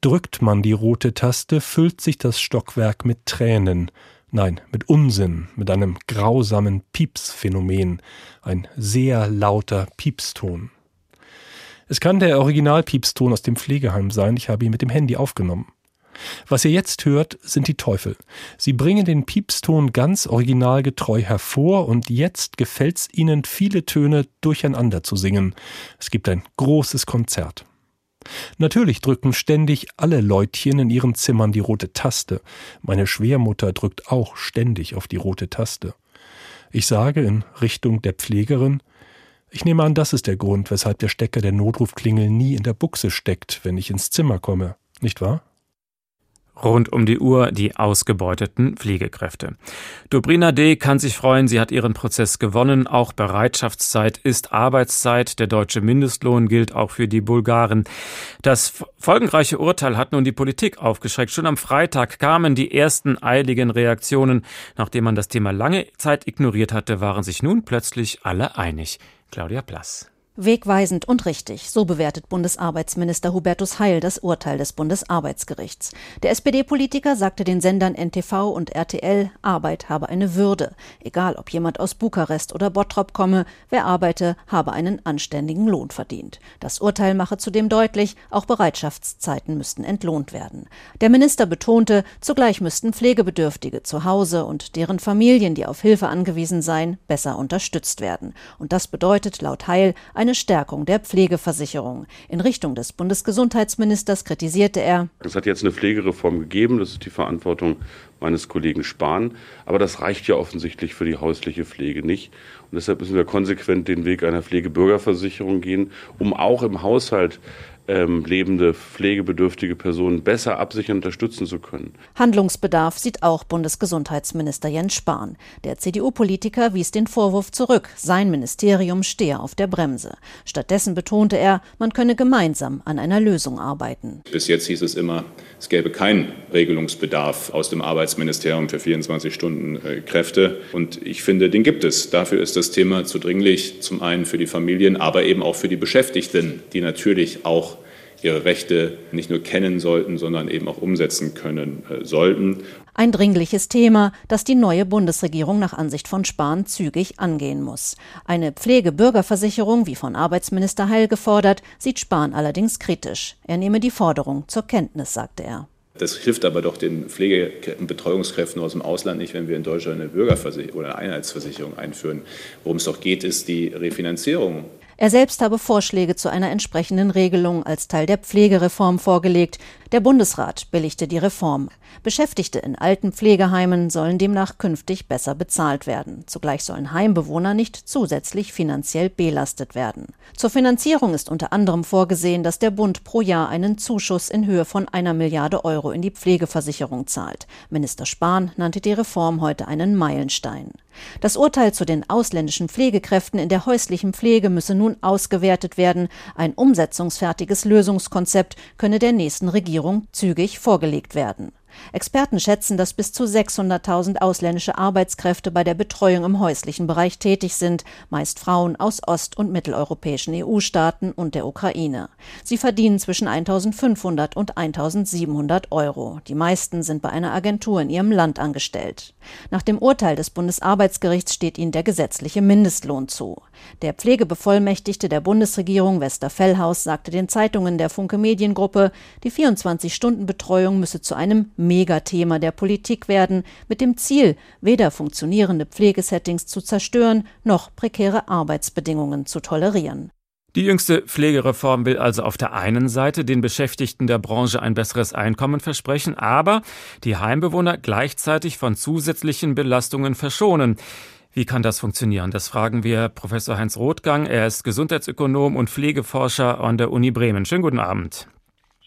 Drückt man die rote Taste, füllt sich das Stockwerk mit Tränen. Nein, mit Unsinn, mit einem grausamen Piepsphänomen, ein sehr lauter Piepston. Es kann der Original-Piepston aus dem Pflegeheim sein, ich habe ihn mit dem Handy aufgenommen. Was ihr jetzt hört, sind die Teufel. Sie bringen den Piepston ganz originalgetreu hervor und jetzt gefällt's ihnen, viele Töne durcheinander zu singen. Es gibt ein großes Konzert. Natürlich drücken ständig alle Leutchen in ihren Zimmern die rote Taste. Meine Schwermutter drückt auch ständig auf die rote Taste. Ich sage in Richtung der Pflegerin, ich nehme an, das ist der Grund, weshalb der Stecker der Notrufklingel nie in der Buchse steckt, wenn ich ins Zimmer komme, nicht wahr? Rund um die Uhr die ausgebeuteten Pflegekräfte. Dobrina D. kann sich freuen, sie hat ihren Prozess gewonnen. Auch Bereitschaftszeit ist Arbeitszeit. Der deutsche Mindestlohn gilt auch für die Bulgaren. Das folgenreiche Urteil hat nun die Politik aufgeschreckt. Schon am Freitag kamen die ersten eiligen Reaktionen. Nachdem man das Thema lange Zeit ignoriert hatte, waren sich nun plötzlich alle einig. Claudia Plass. Wegweisend und richtig, so bewertet Bundesarbeitsminister Hubertus Heil das Urteil des Bundesarbeitsgerichts. Der SPD-Politiker sagte den Sendern NTV und RTL, Arbeit habe eine Würde. Egal, ob jemand aus Bukarest oder Bottrop komme, wer arbeite, habe einen anständigen Lohn verdient. Das Urteil mache zudem deutlich, auch Bereitschaftszeiten müssten entlohnt werden. Der Minister betonte, zugleich müssten Pflegebedürftige zu Hause und deren Familien, die auf Hilfe angewiesen seien, besser unterstützt werden. Und das bedeutet laut Heil eine Stärkung der Pflegeversicherung. In Richtung des Bundesgesundheitsministers kritisierte er, es hat jetzt eine Pflegereform gegeben, das ist die Verantwortung meines Kollegen Spahn, aber das reicht ja offensichtlich für die häusliche Pflege nicht. Und deshalb müssen wir konsequent den Weg einer Pflegebürgerversicherung gehen, um auch im Haushalt ähm, lebende, pflegebedürftige Personen besser absichern und unterstützen zu können. Handlungsbedarf sieht auch Bundesgesundheitsminister Jens Spahn. Der CDU-Politiker wies den Vorwurf zurück, sein Ministerium stehe auf der Bremse. Stattdessen betonte er, man könne gemeinsam an einer Lösung arbeiten. Bis jetzt hieß es immer, es gäbe keinen Regelungsbedarf aus dem Arbeitsministerium für 24 Stunden äh, Kräfte. Und ich finde, den gibt es. Dafür ist das Thema zu dringlich, zum einen für die Familien, aber eben auch für die Beschäftigten, die natürlich auch ihre Rechte nicht nur kennen sollten, sondern eben auch umsetzen können äh, sollten. Ein dringliches Thema, das die neue Bundesregierung nach Ansicht von Spahn zügig angehen muss. Eine Pflegebürgerversicherung, wie von Arbeitsminister Heil gefordert, sieht Spahn allerdings kritisch. Er nehme die Forderung zur Kenntnis, sagte er. Das hilft aber doch den Pflege- und Betreuungskräften aus dem Ausland nicht, wenn wir in Deutschland eine Bürgerversicherung oder eine Einheitsversicherung einführen. Worum es doch geht, ist die Refinanzierung er selbst habe Vorschläge zu einer entsprechenden Regelung als Teil der Pflegereform vorgelegt. Der Bundesrat billigte die Reform. Beschäftigte in alten Pflegeheimen sollen demnach künftig besser bezahlt werden. Zugleich sollen Heimbewohner nicht zusätzlich finanziell belastet werden. Zur Finanzierung ist unter anderem vorgesehen, dass der Bund pro Jahr einen Zuschuss in Höhe von einer Milliarde Euro in die Pflegeversicherung zahlt. Minister Spahn nannte die Reform heute einen Meilenstein. Das Urteil zu den ausländischen Pflegekräften in der häuslichen Pflege müsse nun ausgewertet werden. Ein umsetzungsfertiges Lösungskonzept könne der nächsten Regierung zügig vorgelegt werden. Experten schätzen, dass bis zu 600.000 ausländische Arbeitskräfte bei der Betreuung im häuslichen Bereich tätig sind, meist Frauen aus ost- und mitteleuropäischen EU-Staaten und der Ukraine. Sie verdienen zwischen 1.500 und 1.700 Euro. Die meisten sind bei einer Agentur in ihrem Land angestellt. Nach dem Urteil des Bundesarbeitsgerichts steht ihnen der gesetzliche Mindestlohn zu. Der Pflegebevollmächtigte der Bundesregierung Westerfellhaus sagte den Zeitungen der Funke Mediengruppe, die 24-Stunden-Betreuung müsse zu einem Megathema der Politik werden, mit dem Ziel, weder funktionierende Pflegesettings zu zerstören, noch prekäre Arbeitsbedingungen zu tolerieren. Die jüngste Pflegereform will also auf der einen Seite den Beschäftigten der Branche ein besseres Einkommen versprechen, aber die Heimbewohner gleichzeitig von zusätzlichen Belastungen verschonen. Wie kann das funktionieren? Das fragen wir Professor Heinz Rothgang. Er ist Gesundheitsökonom und Pflegeforscher an der Uni Bremen. Schönen guten Abend.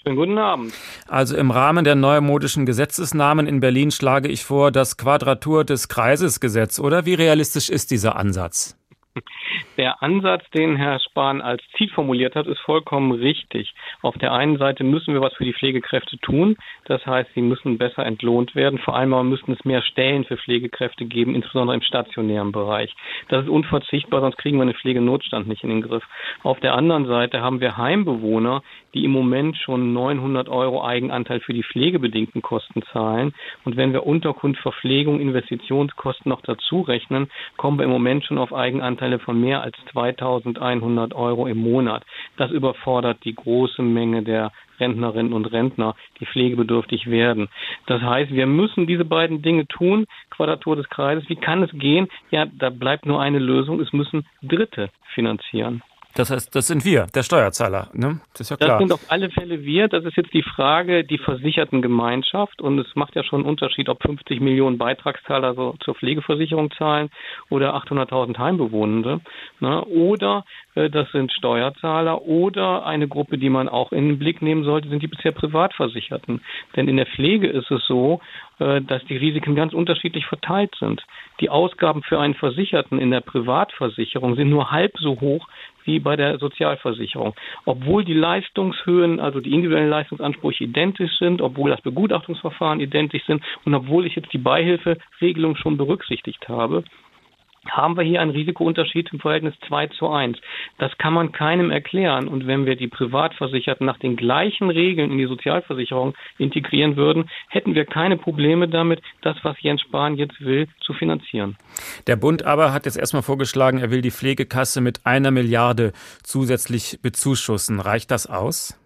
Schönen guten Abend. Also im Rahmen der neumodischen Gesetzesnamen in Berlin schlage ich vor das Quadratur des Kreises Gesetz, oder wie realistisch ist dieser Ansatz? Der Ansatz, den Herr Spahn als Ziel formuliert hat, ist vollkommen richtig. Auf der einen Seite müssen wir was für die Pflegekräfte tun. Das heißt, sie müssen besser entlohnt werden. Vor allem aber müssen es mehr Stellen für Pflegekräfte geben, insbesondere im stationären Bereich. Das ist unverzichtbar, sonst kriegen wir den Pflegenotstand nicht in den Griff. Auf der anderen Seite haben wir Heimbewohner, die im Moment schon 900 Euro Eigenanteil für die pflegebedingten Kosten zahlen. Und wenn wir Unterkunft, Verpflegung, Investitionskosten noch dazu rechnen, kommen wir im Moment schon auf Eigenanteile von mehr als 2100 Euro im Monat. Das überfordert die große Menge der Rentnerinnen und Rentner, die pflegebedürftig werden. Das heißt, wir müssen diese beiden Dinge tun. Quadratur des Kreises. Wie kann es gehen? Ja, da bleibt nur eine Lösung. Es müssen Dritte finanzieren. Das heißt, das sind wir, der Steuerzahler, ne? Das ist ja klar. Das sind auf alle Fälle wir. Das ist jetzt die Frage, die Versichertengemeinschaft. Und es macht ja schon einen Unterschied, ob 50 Millionen Beitragszahler so zur Pflegeversicherung zahlen oder 800.000 Heimbewohnende. Ne? Oder äh, das sind Steuerzahler oder eine Gruppe, die man auch in den Blick nehmen sollte, sind die bisher Privatversicherten. Denn in der Pflege ist es so, dass die Risiken ganz unterschiedlich verteilt sind. Die Ausgaben für einen Versicherten in der Privatversicherung sind nur halb so hoch wie bei der Sozialversicherung. Obwohl die Leistungshöhen, also die individuellen Leistungsansprüche identisch sind, obwohl das Begutachtungsverfahren identisch sind und obwohl ich jetzt die Beihilferegelung schon berücksichtigt habe, haben wir hier einen Risikounterschied im Verhältnis 2 zu 1. Das kann man keinem erklären. Und wenn wir die Privatversicherten nach den gleichen Regeln in die Sozialversicherung integrieren würden, hätten wir keine Probleme damit, das, was Jens Spahn jetzt will, zu finanzieren. Der Bund aber hat jetzt erstmal vorgeschlagen, er will die Pflegekasse mit einer Milliarde zusätzlich bezuschussen. Reicht das aus?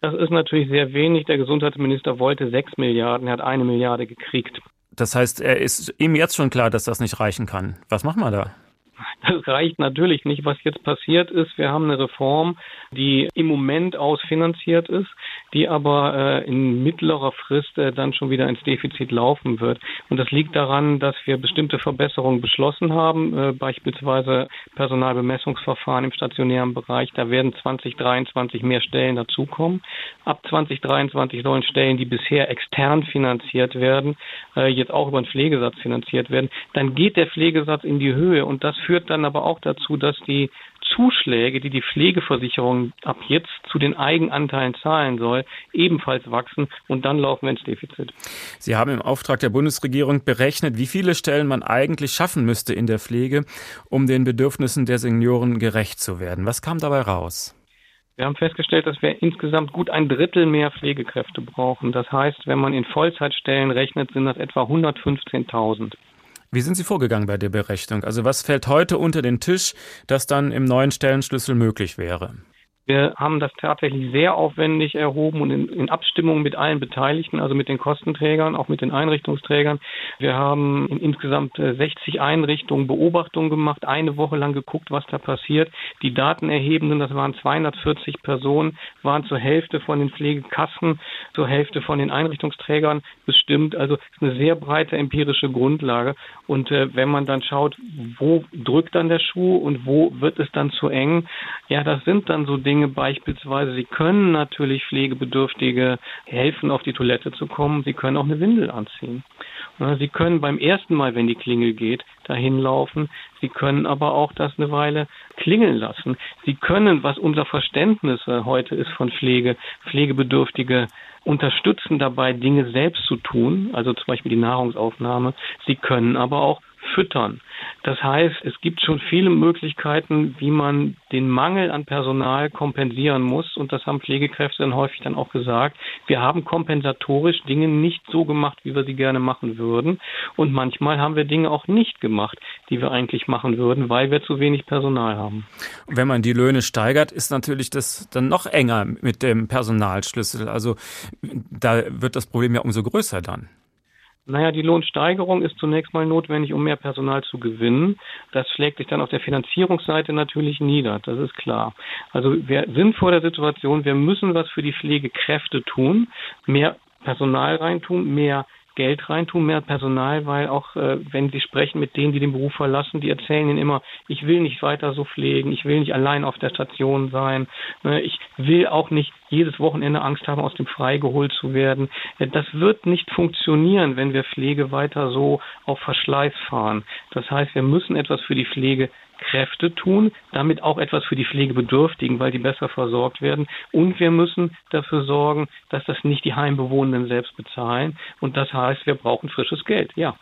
Das ist natürlich sehr wenig. Der Gesundheitsminister wollte sechs Milliarden, er hat eine Milliarde gekriegt. Das heißt, er ist ihm jetzt schon klar, dass das nicht reichen kann. Was machen wir da? Das reicht natürlich nicht. Was jetzt passiert ist, wir haben eine Reform, die im Moment ausfinanziert ist, die aber äh, in mittlerer Frist äh, dann schon wieder ins Defizit laufen wird. Und das liegt daran, dass wir bestimmte Verbesserungen beschlossen haben, äh, beispielsweise Personalbemessungsverfahren im stationären Bereich. Da werden 2023 mehr Stellen dazukommen. Ab 2023 sollen Stellen, die bisher extern finanziert werden, äh, jetzt auch über den Pflegesatz finanziert werden. Dann geht der Pflegesatz in die Höhe und das führt dann aber auch dazu, dass die Zuschläge, die die Pflegeversicherung ab jetzt zu den Eigenanteilen zahlen soll, ebenfalls wachsen und dann laufen wir ins Defizit. Sie haben im Auftrag der Bundesregierung berechnet, wie viele Stellen man eigentlich schaffen müsste in der Pflege, um den Bedürfnissen der Senioren gerecht zu werden. Was kam dabei raus? Wir haben festgestellt, dass wir insgesamt gut ein Drittel mehr Pflegekräfte brauchen. Das heißt, wenn man in Vollzeitstellen rechnet, sind das etwa 115.000. Wie sind Sie vorgegangen bei der Berechnung? Also was fällt heute unter den Tisch, das dann im neuen Stellenschlüssel möglich wäre? Wir haben das tatsächlich sehr aufwendig erhoben und in, in, Abstimmung mit allen Beteiligten, also mit den Kostenträgern, auch mit den Einrichtungsträgern. Wir haben in insgesamt 60 äh, Einrichtungen Beobachtungen gemacht, eine Woche lang geguckt, was da passiert. Die Datenerhebenden, das waren 240 Personen, waren zur Hälfte von den Pflegekassen, zur Hälfte von den Einrichtungsträgern bestimmt. Also ist eine sehr breite empirische Grundlage. Und äh, wenn man dann schaut, wo drückt dann der Schuh und wo wird es dann zu eng, ja, das sind dann so Dinge, Dinge beispielsweise, Sie können natürlich Pflegebedürftige helfen, auf die Toilette zu kommen. Sie können auch eine Windel anziehen. Sie können beim ersten Mal, wenn die Klingel geht, dahin laufen. Sie können aber auch das eine Weile klingeln lassen. Sie können, was unser Verständnis heute ist von Pflege, Pflegebedürftige unterstützen dabei, Dinge selbst zu tun, also zum Beispiel die Nahrungsaufnahme. Sie können aber auch füttern. Das heißt, es gibt schon viele Möglichkeiten, wie man den Mangel an Personal kompensieren muss. Und das haben Pflegekräfte dann häufig dann auch gesagt. Wir haben kompensatorisch Dinge nicht so gemacht, wie wir sie gerne machen würden. Und manchmal haben wir Dinge auch nicht gemacht, die wir eigentlich machen würden, weil wir zu wenig Personal haben. Wenn man die Löhne steigert, ist natürlich das dann noch enger mit dem Personalschlüssel. Also da wird das Problem ja umso größer dann. Naja, die Lohnsteigerung ist zunächst mal notwendig, um mehr Personal zu gewinnen. Das schlägt sich dann auf der Finanzierungsseite natürlich nieder, das ist klar. Also wir sind vor der Situation, wir müssen was für die Pflegekräfte tun, mehr Personal reintun, mehr Geld reintun, mehr Personal, weil auch äh, wenn Sie sprechen mit denen, die den Beruf verlassen, die erzählen Ihnen immer, ich will nicht weiter so pflegen, ich will nicht allein auf der Station sein, ne, ich will auch nicht jedes Wochenende Angst haben, aus dem Frei geholt zu werden. Äh, das wird nicht funktionieren, wenn wir Pflege weiter so auf Verschleiß fahren. Das heißt, wir müssen etwas für die Pflege Kräfte tun, damit auch etwas für die Pflegebedürftigen, weil die besser versorgt werden. Und wir müssen dafür sorgen, dass das nicht die Heimbewohnenden selbst bezahlen. Und das heißt, wir brauchen frisches Geld, ja.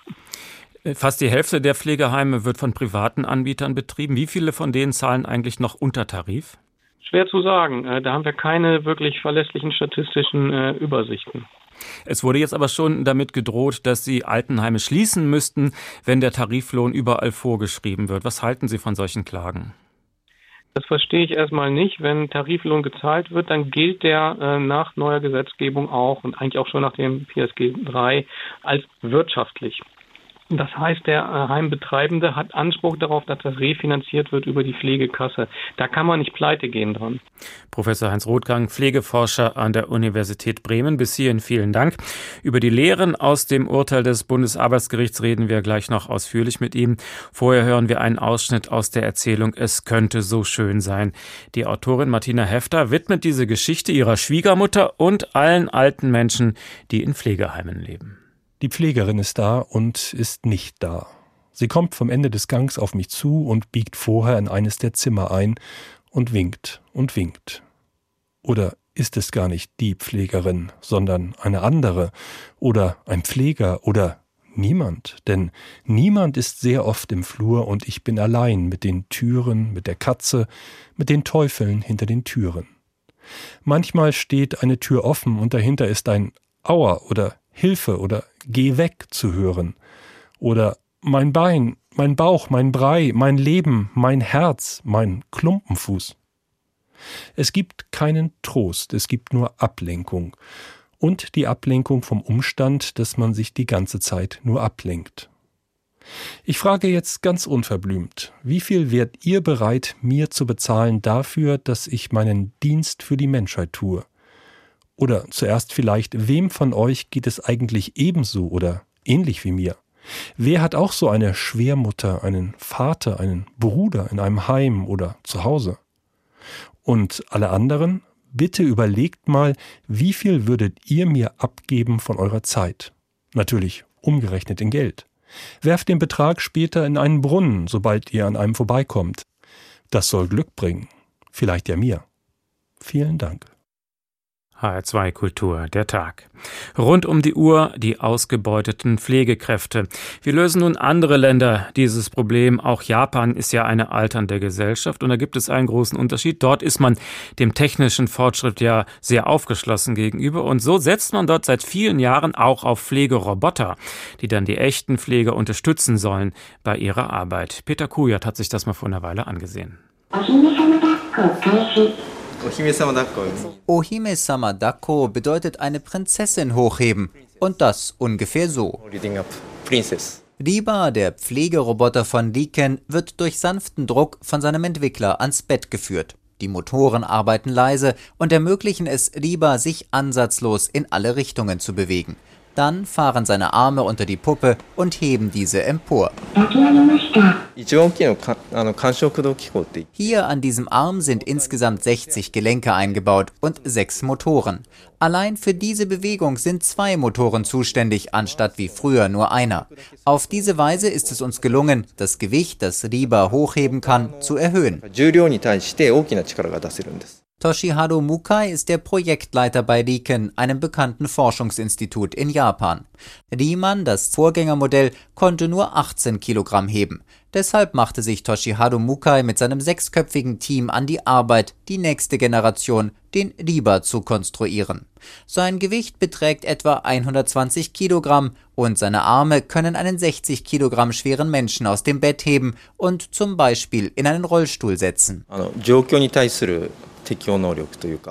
Fast die Hälfte der Pflegeheime wird von privaten Anbietern betrieben. Wie viele von denen zahlen eigentlich noch unter Tarif? Schwer zu sagen. Äh, da haben wir keine wirklich verlässlichen statistischen äh, Übersichten. Es wurde jetzt aber schon damit gedroht, dass Sie Altenheime schließen müssten, wenn der Tariflohn überall vorgeschrieben wird. Was halten Sie von solchen Klagen? Das verstehe ich erstmal nicht. Wenn Tariflohn gezahlt wird, dann gilt der äh, nach neuer Gesetzgebung auch und eigentlich auch schon nach dem PSG 3 als wirtschaftlich. Das heißt, der äh, Heimbetreibende hat Anspruch darauf, dass das refinanziert wird über die Pflegekasse. Da kann man nicht pleite gehen dran. Professor Heinz Rothgang, Pflegeforscher an der Universität Bremen. Bis hierhin vielen Dank. Über die Lehren aus dem Urteil des Bundesarbeitsgerichts reden wir gleich noch ausführlich mit ihm. Vorher hören wir einen Ausschnitt aus der Erzählung Es könnte so schön sein. Die Autorin Martina Hefter widmet diese Geschichte ihrer Schwiegermutter und allen alten Menschen, die in Pflegeheimen leben. Die Pflegerin ist da und ist nicht da. Sie kommt vom Ende des Gangs auf mich zu und biegt vorher in eines der Zimmer ein und winkt und winkt. Oder ist es gar nicht die Pflegerin, sondern eine andere oder ein Pfleger oder niemand, denn niemand ist sehr oft im Flur und ich bin allein mit den Türen, mit der Katze, mit den Teufeln hinter den Türen. Manchmal steht eine Tür offen und dahinter ist ein Aua oder Hilfe oder Geh weg zu hören oder mein Bein, mein Bauch, mein Brei, mein Leben, mein Herz, mein Klumpenfuß. Es gibt keinen Trost, es gibt nur Ablenkung und die Ablenkung vom Umstand, dass man sich die ganze Zeit nur ablenkt. Ich frage jetzt ganz unverblümt, wie viel wärt ihr bereit, mir zu bezahlen dafür, dass ich meinen Dienst für die Menschheit tue? Oder zuerst vielleicht, wem von euch geht es eigentlich ebenso oder ähnlich wie mir? Wer hat auch so eine Schwermutter, einen Vater, einen Bruder in einem Heim oder zu Hause? Und alle anderen, bitte überlegt mal, wie viel würdet ihr mir abgeben von eurer Zeit? Natürlich umgerechnet in Geld. Werft den Betrag später in einen Brunnen, sobald ihr an einem vorbeikommt. Das soll Glück bringen. Vielleicht ja mir. Vielen Dank. HR2 Kultur, der Tag. Rund um die Uhr die ausgebeuteten Pflegekräfte. Wir lösen nun andere Länder dieses Problem. Auch Japan ist ja eine alternde Gesellschaft und da gibt es einen großen Unterschied. Dort ist man dem technischen Fortschritt ja sehr aufgeschlossen gegenüber und so setzt man dort seit vielen Jahren auch auf Pflegeroboter, die dann die echten Pfleger unterstützen sollen bei ihrer Arbeit. Peter Kujat hat sich das mal vor einer Weile angesehen. Ohime-sama Dako bedeutet eine Prinzessin hochheben. Und das ungefähr so. Riba, der Pflegeroboter von Deacon, wird durch sanften Druck von seinem Entwickler ans Bett geführt. Die Motoren arbeiten leise und ermöglichen es Riba, sich ansatzlos in alle Richtungen zu bewegen. Dann fahren seine Arme unter die Puppe und heben diese empor. Hier an diesem Arm sind insgesamt 60 Gelenke eingebaut und sechs Motoren. Allein für diese Bewegung sind zwei Motoren zuständig, anstatt wie früher nur einer. Auf diese Weise ist es uns gelungen, das Gewicht, das Riba hochheben kann, zu erhöhen. Toshiharu Mukai ist der Projektleiter bei Riken, einem bekannten Forschungsinstitut in Japan. Riemann, das Vorgängermodell, konnte nur 18 Kilogramm heben. Deshalb machte sich Toshiharu Mukai mit seinem sechsköpfigen Team an die Arbeit, die nächste Generation, den Riba, zu konstruieren. Sein Gewicht beträgt etwa 120 Kilogramm und seine Arme können einen 60 Kilogramm schweren Menschen aus dem Bett heben und zum Beispiel in einen Rollstuhl setzen.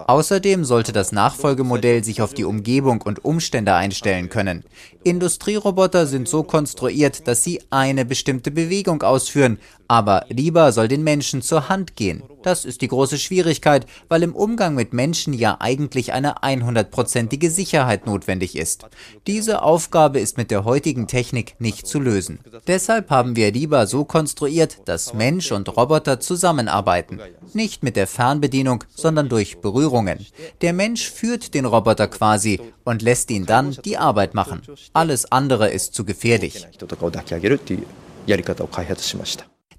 Außerdem sollte das Nachfolgemodell sich auf die Umgebung und Umstände einstellen können. Industrieroboter sind so konstruiert, dass sie eine bestimmte Bewegung ausführen, aber lieber soll den Menschen zur Hand gehen. Das ist die große Schwierigkeit, weil im Umgang mit Menschen ja eigentlich eine 100%ige Sicherheit notwendig ist. Diese Aufgabe ist mit der heutigen Technik nicht zu lösen. Deshalb haben wir lieber so konstruiert, dass Mensch und Roboter zusammenarbeiten. Nicht mit der Fernbedienung, sondern durch Berührungen. Der Mensch führt den Roboter quasi und lässt ihn dann die Arbeit machen. Alles andere ist zu gefährlich.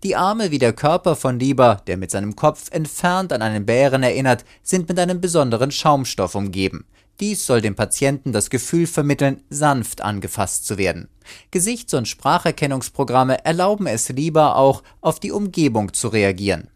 Die Arme wie der Körper von Lieber, der mit seinem Kopf entfernt an einen Bären erinnert, sind mit einem besonderen Schaumstoff umgeben. Dies soll dem Patienten das Gefühl vermitteln, sanft angefasst zu werden. Gesichts- und Spracherkennungsprogramme erlauben es Lieber auch, auf die Umgebung zu reagieren.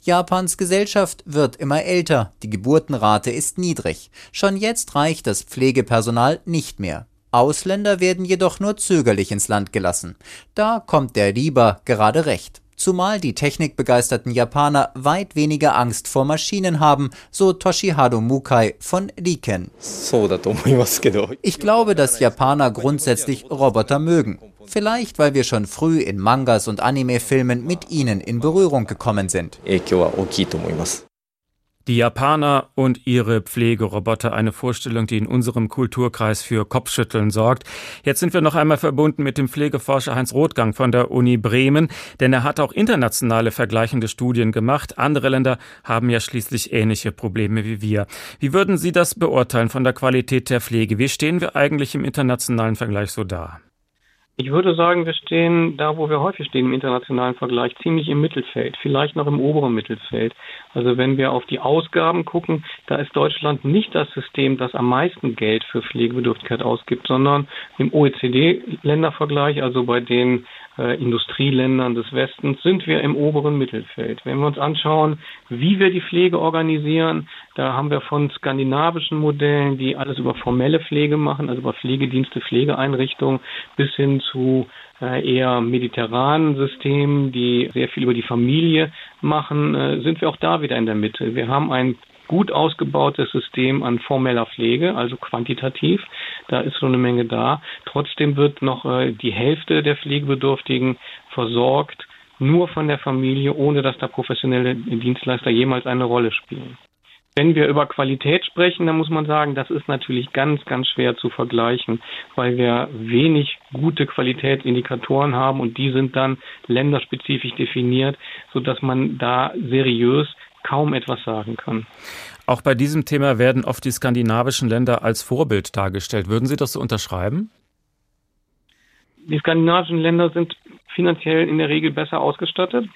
Japans Gesellschaft wird immer älter, die Geburtenrate ist niedrig. Schon jetzt reicht das Pflegepersonal nicht mehr. Ausländer werden jedoch nur zögerlich ins Land gelassen. Da kommt der Lieber gerade recht. Zumal die technikbegeisterten Japaner weit weniger Angst vor Maschinen haben, so Toshihado Mukai von Riken. Ich glaube, dass Japaner grundsätzlich Roboter mögen. Vielleicht, weil wir schon früh in Mangas und Anime-Filmen mit ihnen in Berührung gekommen sind. Die Japaner und ihre Pflegeroboter, eine Vorstellung, die in unserem Kulturkreis für Kopfschütteln sorgt. Jetzt sind wir noch einmal verbunden mit dem Pflegeforscher Heinz Rothgang von der Uni Bremen, denn er hat auch internationale vergleichende Studien gemacht. Andere Länder haben ja schließlich ähnliche Probleme wie wir. Wie würden Sie das beurteilen von der Qualität der Pflege? Wie stehen wir eigentlich im internationalen Vergleich so da? Ich würde sagen, wir stehen da, wo wir häufig stehen im internationalen Vergleich, ziemlich im Mittelfeld, vielleicht noch im oberen Mittelfeld. Also wenn wir auf die Ausgaben gucken, da ist Deutschland nicht das System, das am meisten Geld für Pflegebedürftigkeit ausgibt, sondern im OECD-Ländervergleich, also bei den äh, Industrieländern des Westens, sind wir im oberen Mittelfeld. Wenn wir uns anschauen, wie wir die Pflege organisieren, da haben wir von skandinavischen Modellen, die alles über formelle Pflege machen, also über Pflegedienste, Pflegeeinrichtungen, bis hin zu äh, eher mediterranen Systemen, die sehr viel über die Familie machen, äh, sind wir auch da wieder in der Mitte. Wir haben ein gut ausgebautes System an formeller Pflege, also quantitativ. Da ist so eine Menge da. Trotzdem wird noch äh, die Hälfte der Pflegebedürftigen versorgt, nur von der Familie, ohne dass da professionelle Dienstleister jemals eine Rolle spielen. Wenn wir über Qualität sprechen, dann muss man sagen, das ist natürlich ganz, ganz schwer zu vergleichen, weil wir wenig gute Qualitätsindikatoren haben und die sind dann länderspezifisch definiert, sodass man da seriös kaum etwas sagen kann. Auch bei diesem Thema werden oft die skandinavischen Länder als Vorbild dargestellt. Würden Sie das so unterschreiben? Die skandinavischen Länder sind finanziell in der Regel besser ausgestattet.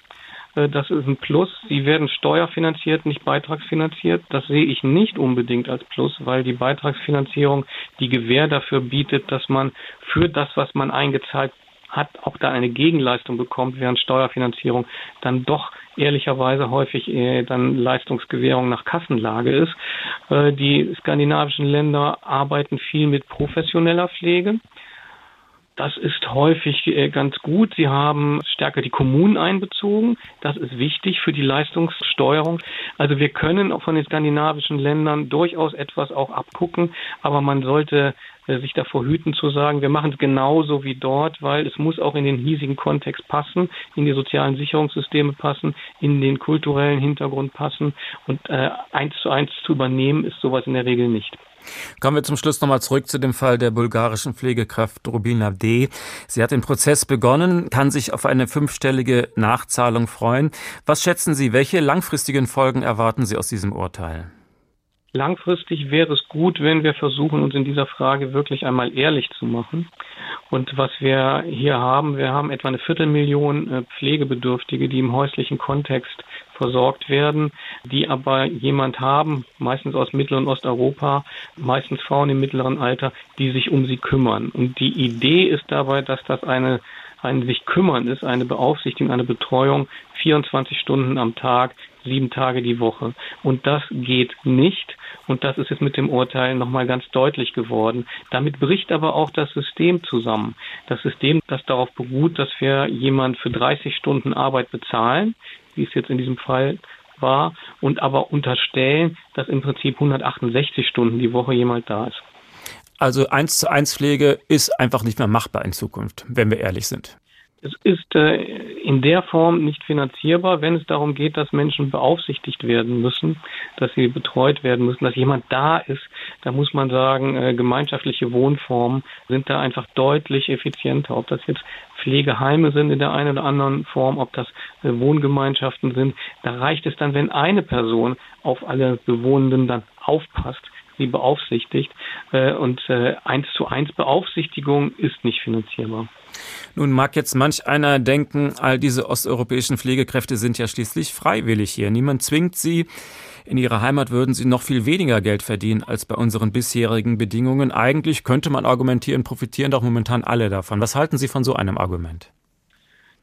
Äh, das ist ein Plus. Sie werden steuerfinanziert, nicht beitragsfinanziert. Das sehe ich nicht unbedingt als Plus, weil die Beitragsfinanzierung die Gewähr dafür bietet, dass man für das, was man eingezahlt hat, auch da eine Gegenleistung bekommt, während Steuerfinanzierung dann doch ehrlicherweise häufig äh, dann Leistungsgewährung nach Kassenlage ist. Äh, die skandinavischen Länder arbeiten viel mit professioneller Pflege. Das ist häufig äh, ganz gut. Sie haben stärker die Kommunen einbezogen. Das ist wichtig für die Leistungssteuerung. Also wir können auch von den skandinavischen Ländern durchaus etwas auch abgucken, aber man sollte äh, sich davor hüten zu sagen, wir machen es genauso wie dort, weil es muss auch in den hiesigen Kontext passen, in die sozialen Sicherungssysteme passen, in den kulturellen Hintergrund passen und äh, eins zu eins zu übernehmen ist sowas in der Regel nicht. Kommen wir zum Schluss nochmal zurück zu dem Fall der bulgarischen Pflegekraft Rubina D. Sie hat den Prozess begonnen, kann sich auf eine fünfstellige Nachzahlung freuen. Was schätzen Sie, welche langfristigen Folgen erwarten Sie aus diesem Urteil? Langfristig wäre es gut, wenn wir versuchen, uns in dieser Frage wirklich einmal ehrlich zu machen. Und was wir hier haben, wir haben etwa eine Viertelmillion äh, Pflegebedürftige, die im häuslichen Kontext versorgt werden, die aber jemand haben, meistens aus Mittel- und Osteuropa, meistens Frauen im mittleren Alter, die sich um sie kümmern. Und die Idee ist dabei, dass das eine ein sich kümmern ist, eine Beaufsichtigung, eine Betreuung 24 Stunden am Tag, sieben Tage die Woche. Und das geht nicht. Und das ist jetzt mit dem Urteil nochmal ganz deutlich geworden. Damit bricht aber auch das System zusammen. Das System, das darauf beruht, dass wir jemand für 30 Stunden Arbeit bezahlen, wie es jetzt in diesem Fall war, und aber unterstellen, dass im Prinzip 168 Stunden die Woche jemand da ist. Also eins zu eins Pflege ist einfach nicht mehr machbar in Zukunft, wenn wir ehrlich sind. Es ist äh, in der Form nicht finanzierbar, wenn es darum geht, dass Menschen beaufsichtigt werden müssen, dass sie betreut werden müssen, dass jemand da ist. Da muss man sagen, äh, gemeinschaftliche Wohnformen sind da einfach deutlich effizienter. Ob das jetzt Pflegeheime sind in der einen oder anderen Form, ob das äh, Wohngemeinschaften sind. Da reicht es dann, wenn eine Person auf alle Bewohnenden dann aufpasst sie beaufsichtigt. Äh, und äh, eins zu eins Beaufsichtigung ist nicht finanzierbar. Nun mag jetzt manch einer denken, all diese osteuropäischen Pflegekräfte sind ja schließlich freiwillig hier. Niemand zwingt sie. In ihrer Heimat würden sie noch viel weniger Geld verdienen als bei unseren bisherigen Bedingungen. Eigentlich könnte man argumentieren, profitieren doch momentan alle davon. Was halten Sie von so einem Argument?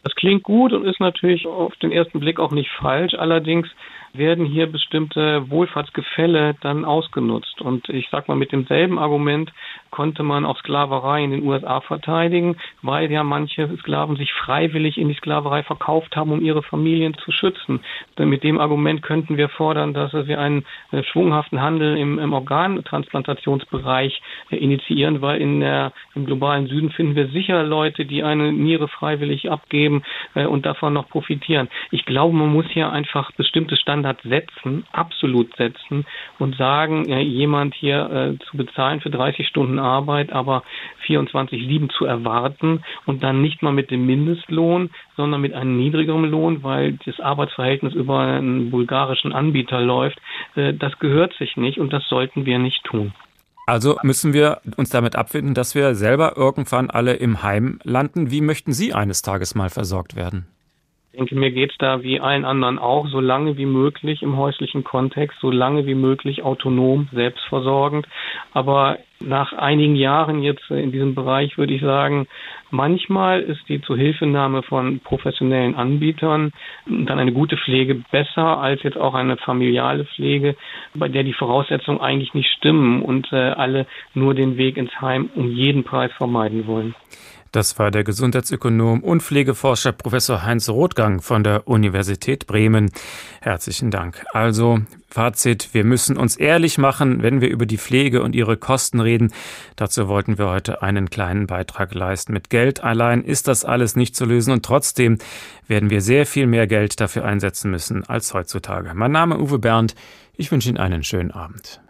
Das klingt gut und ist natürlich auf den ersten Blick auch nicht falsch. Allerdings werden hier bestimmte Wohlfahrtsgefälle dann ausgenutzt. Und ich sage mal, mit demselben Argument konnte man auch Sklaverei in den USA verteidigen, weil ja manche Sklaven sich freiwillig in die Sklaverei verkauft haben, um ihre Familien zu schützen. Mit dem Argument könnten wir fordern, dass wir einen äh, schwunghaften Handel im, im Organtransplantationsbereich äh, initiieren, weil in der, im globalen Süden finden wir sicher Leute, die eine Niere freiwillig abgeben äh, und davon noch profitieren. Ich glaube, man muss hier einfach bestimmte Standards setzen, absolut setzen und sagen, jemand hier zu bezahlen für 30 Stunden Arbeit, aber 24-7 zu erwarten und dann nicht mal mit dem Mindestlohn, sondern mit einem niedrigeren Lohn, weil das Arbeitsverhältnis über einen bulgarischen Anbieter läuft, äh, das gehört sich nicht und das sollten wir nicht tun. Also müssen wir uns damit abfinden, dass wir selber irgendwann alle im Heim landen. Wie möchten Sie eines Tages mal versorgt werden? Ich denke, mir geht es da wie allen anderen auch, so lange wie möglich im häuslichen Kontext, so lange wie möglich autonom, selbstversorgend. Aber nach einigen Jahren jetzt in diesem Bereich würde ich sagen, manchmal ist die Zuhilfenahme von professionellen Anbietern dann eine gute Pflege besser als jetzt auch eine familiale Pflege, bei der die Voraussetzungen eigentlich nicht stimmen und äh, alle nur den Weg ins Heim um jeden Preis vermeiden wollen. Das war der Gesundheitsökonom und Pflegeforscher Professor Heinz Rothgang von der Universität Bremen. Herzlichen Dank. Also, Fazit, wir müssen uns ehrlich machen, wenn wir über die Pflege und ihre Kosten reden. Dazu wollten wir heute einen kleinen Beitrag leisten. Mit Geld allein ist das alles nicht zu lösen und trotzdem werden wir sehr viel mehr Geld dafür einsetzen müssen als heutzutage. Mein Name Uwe Bernd. Ich wünsche Ihnen einen schönen Abend.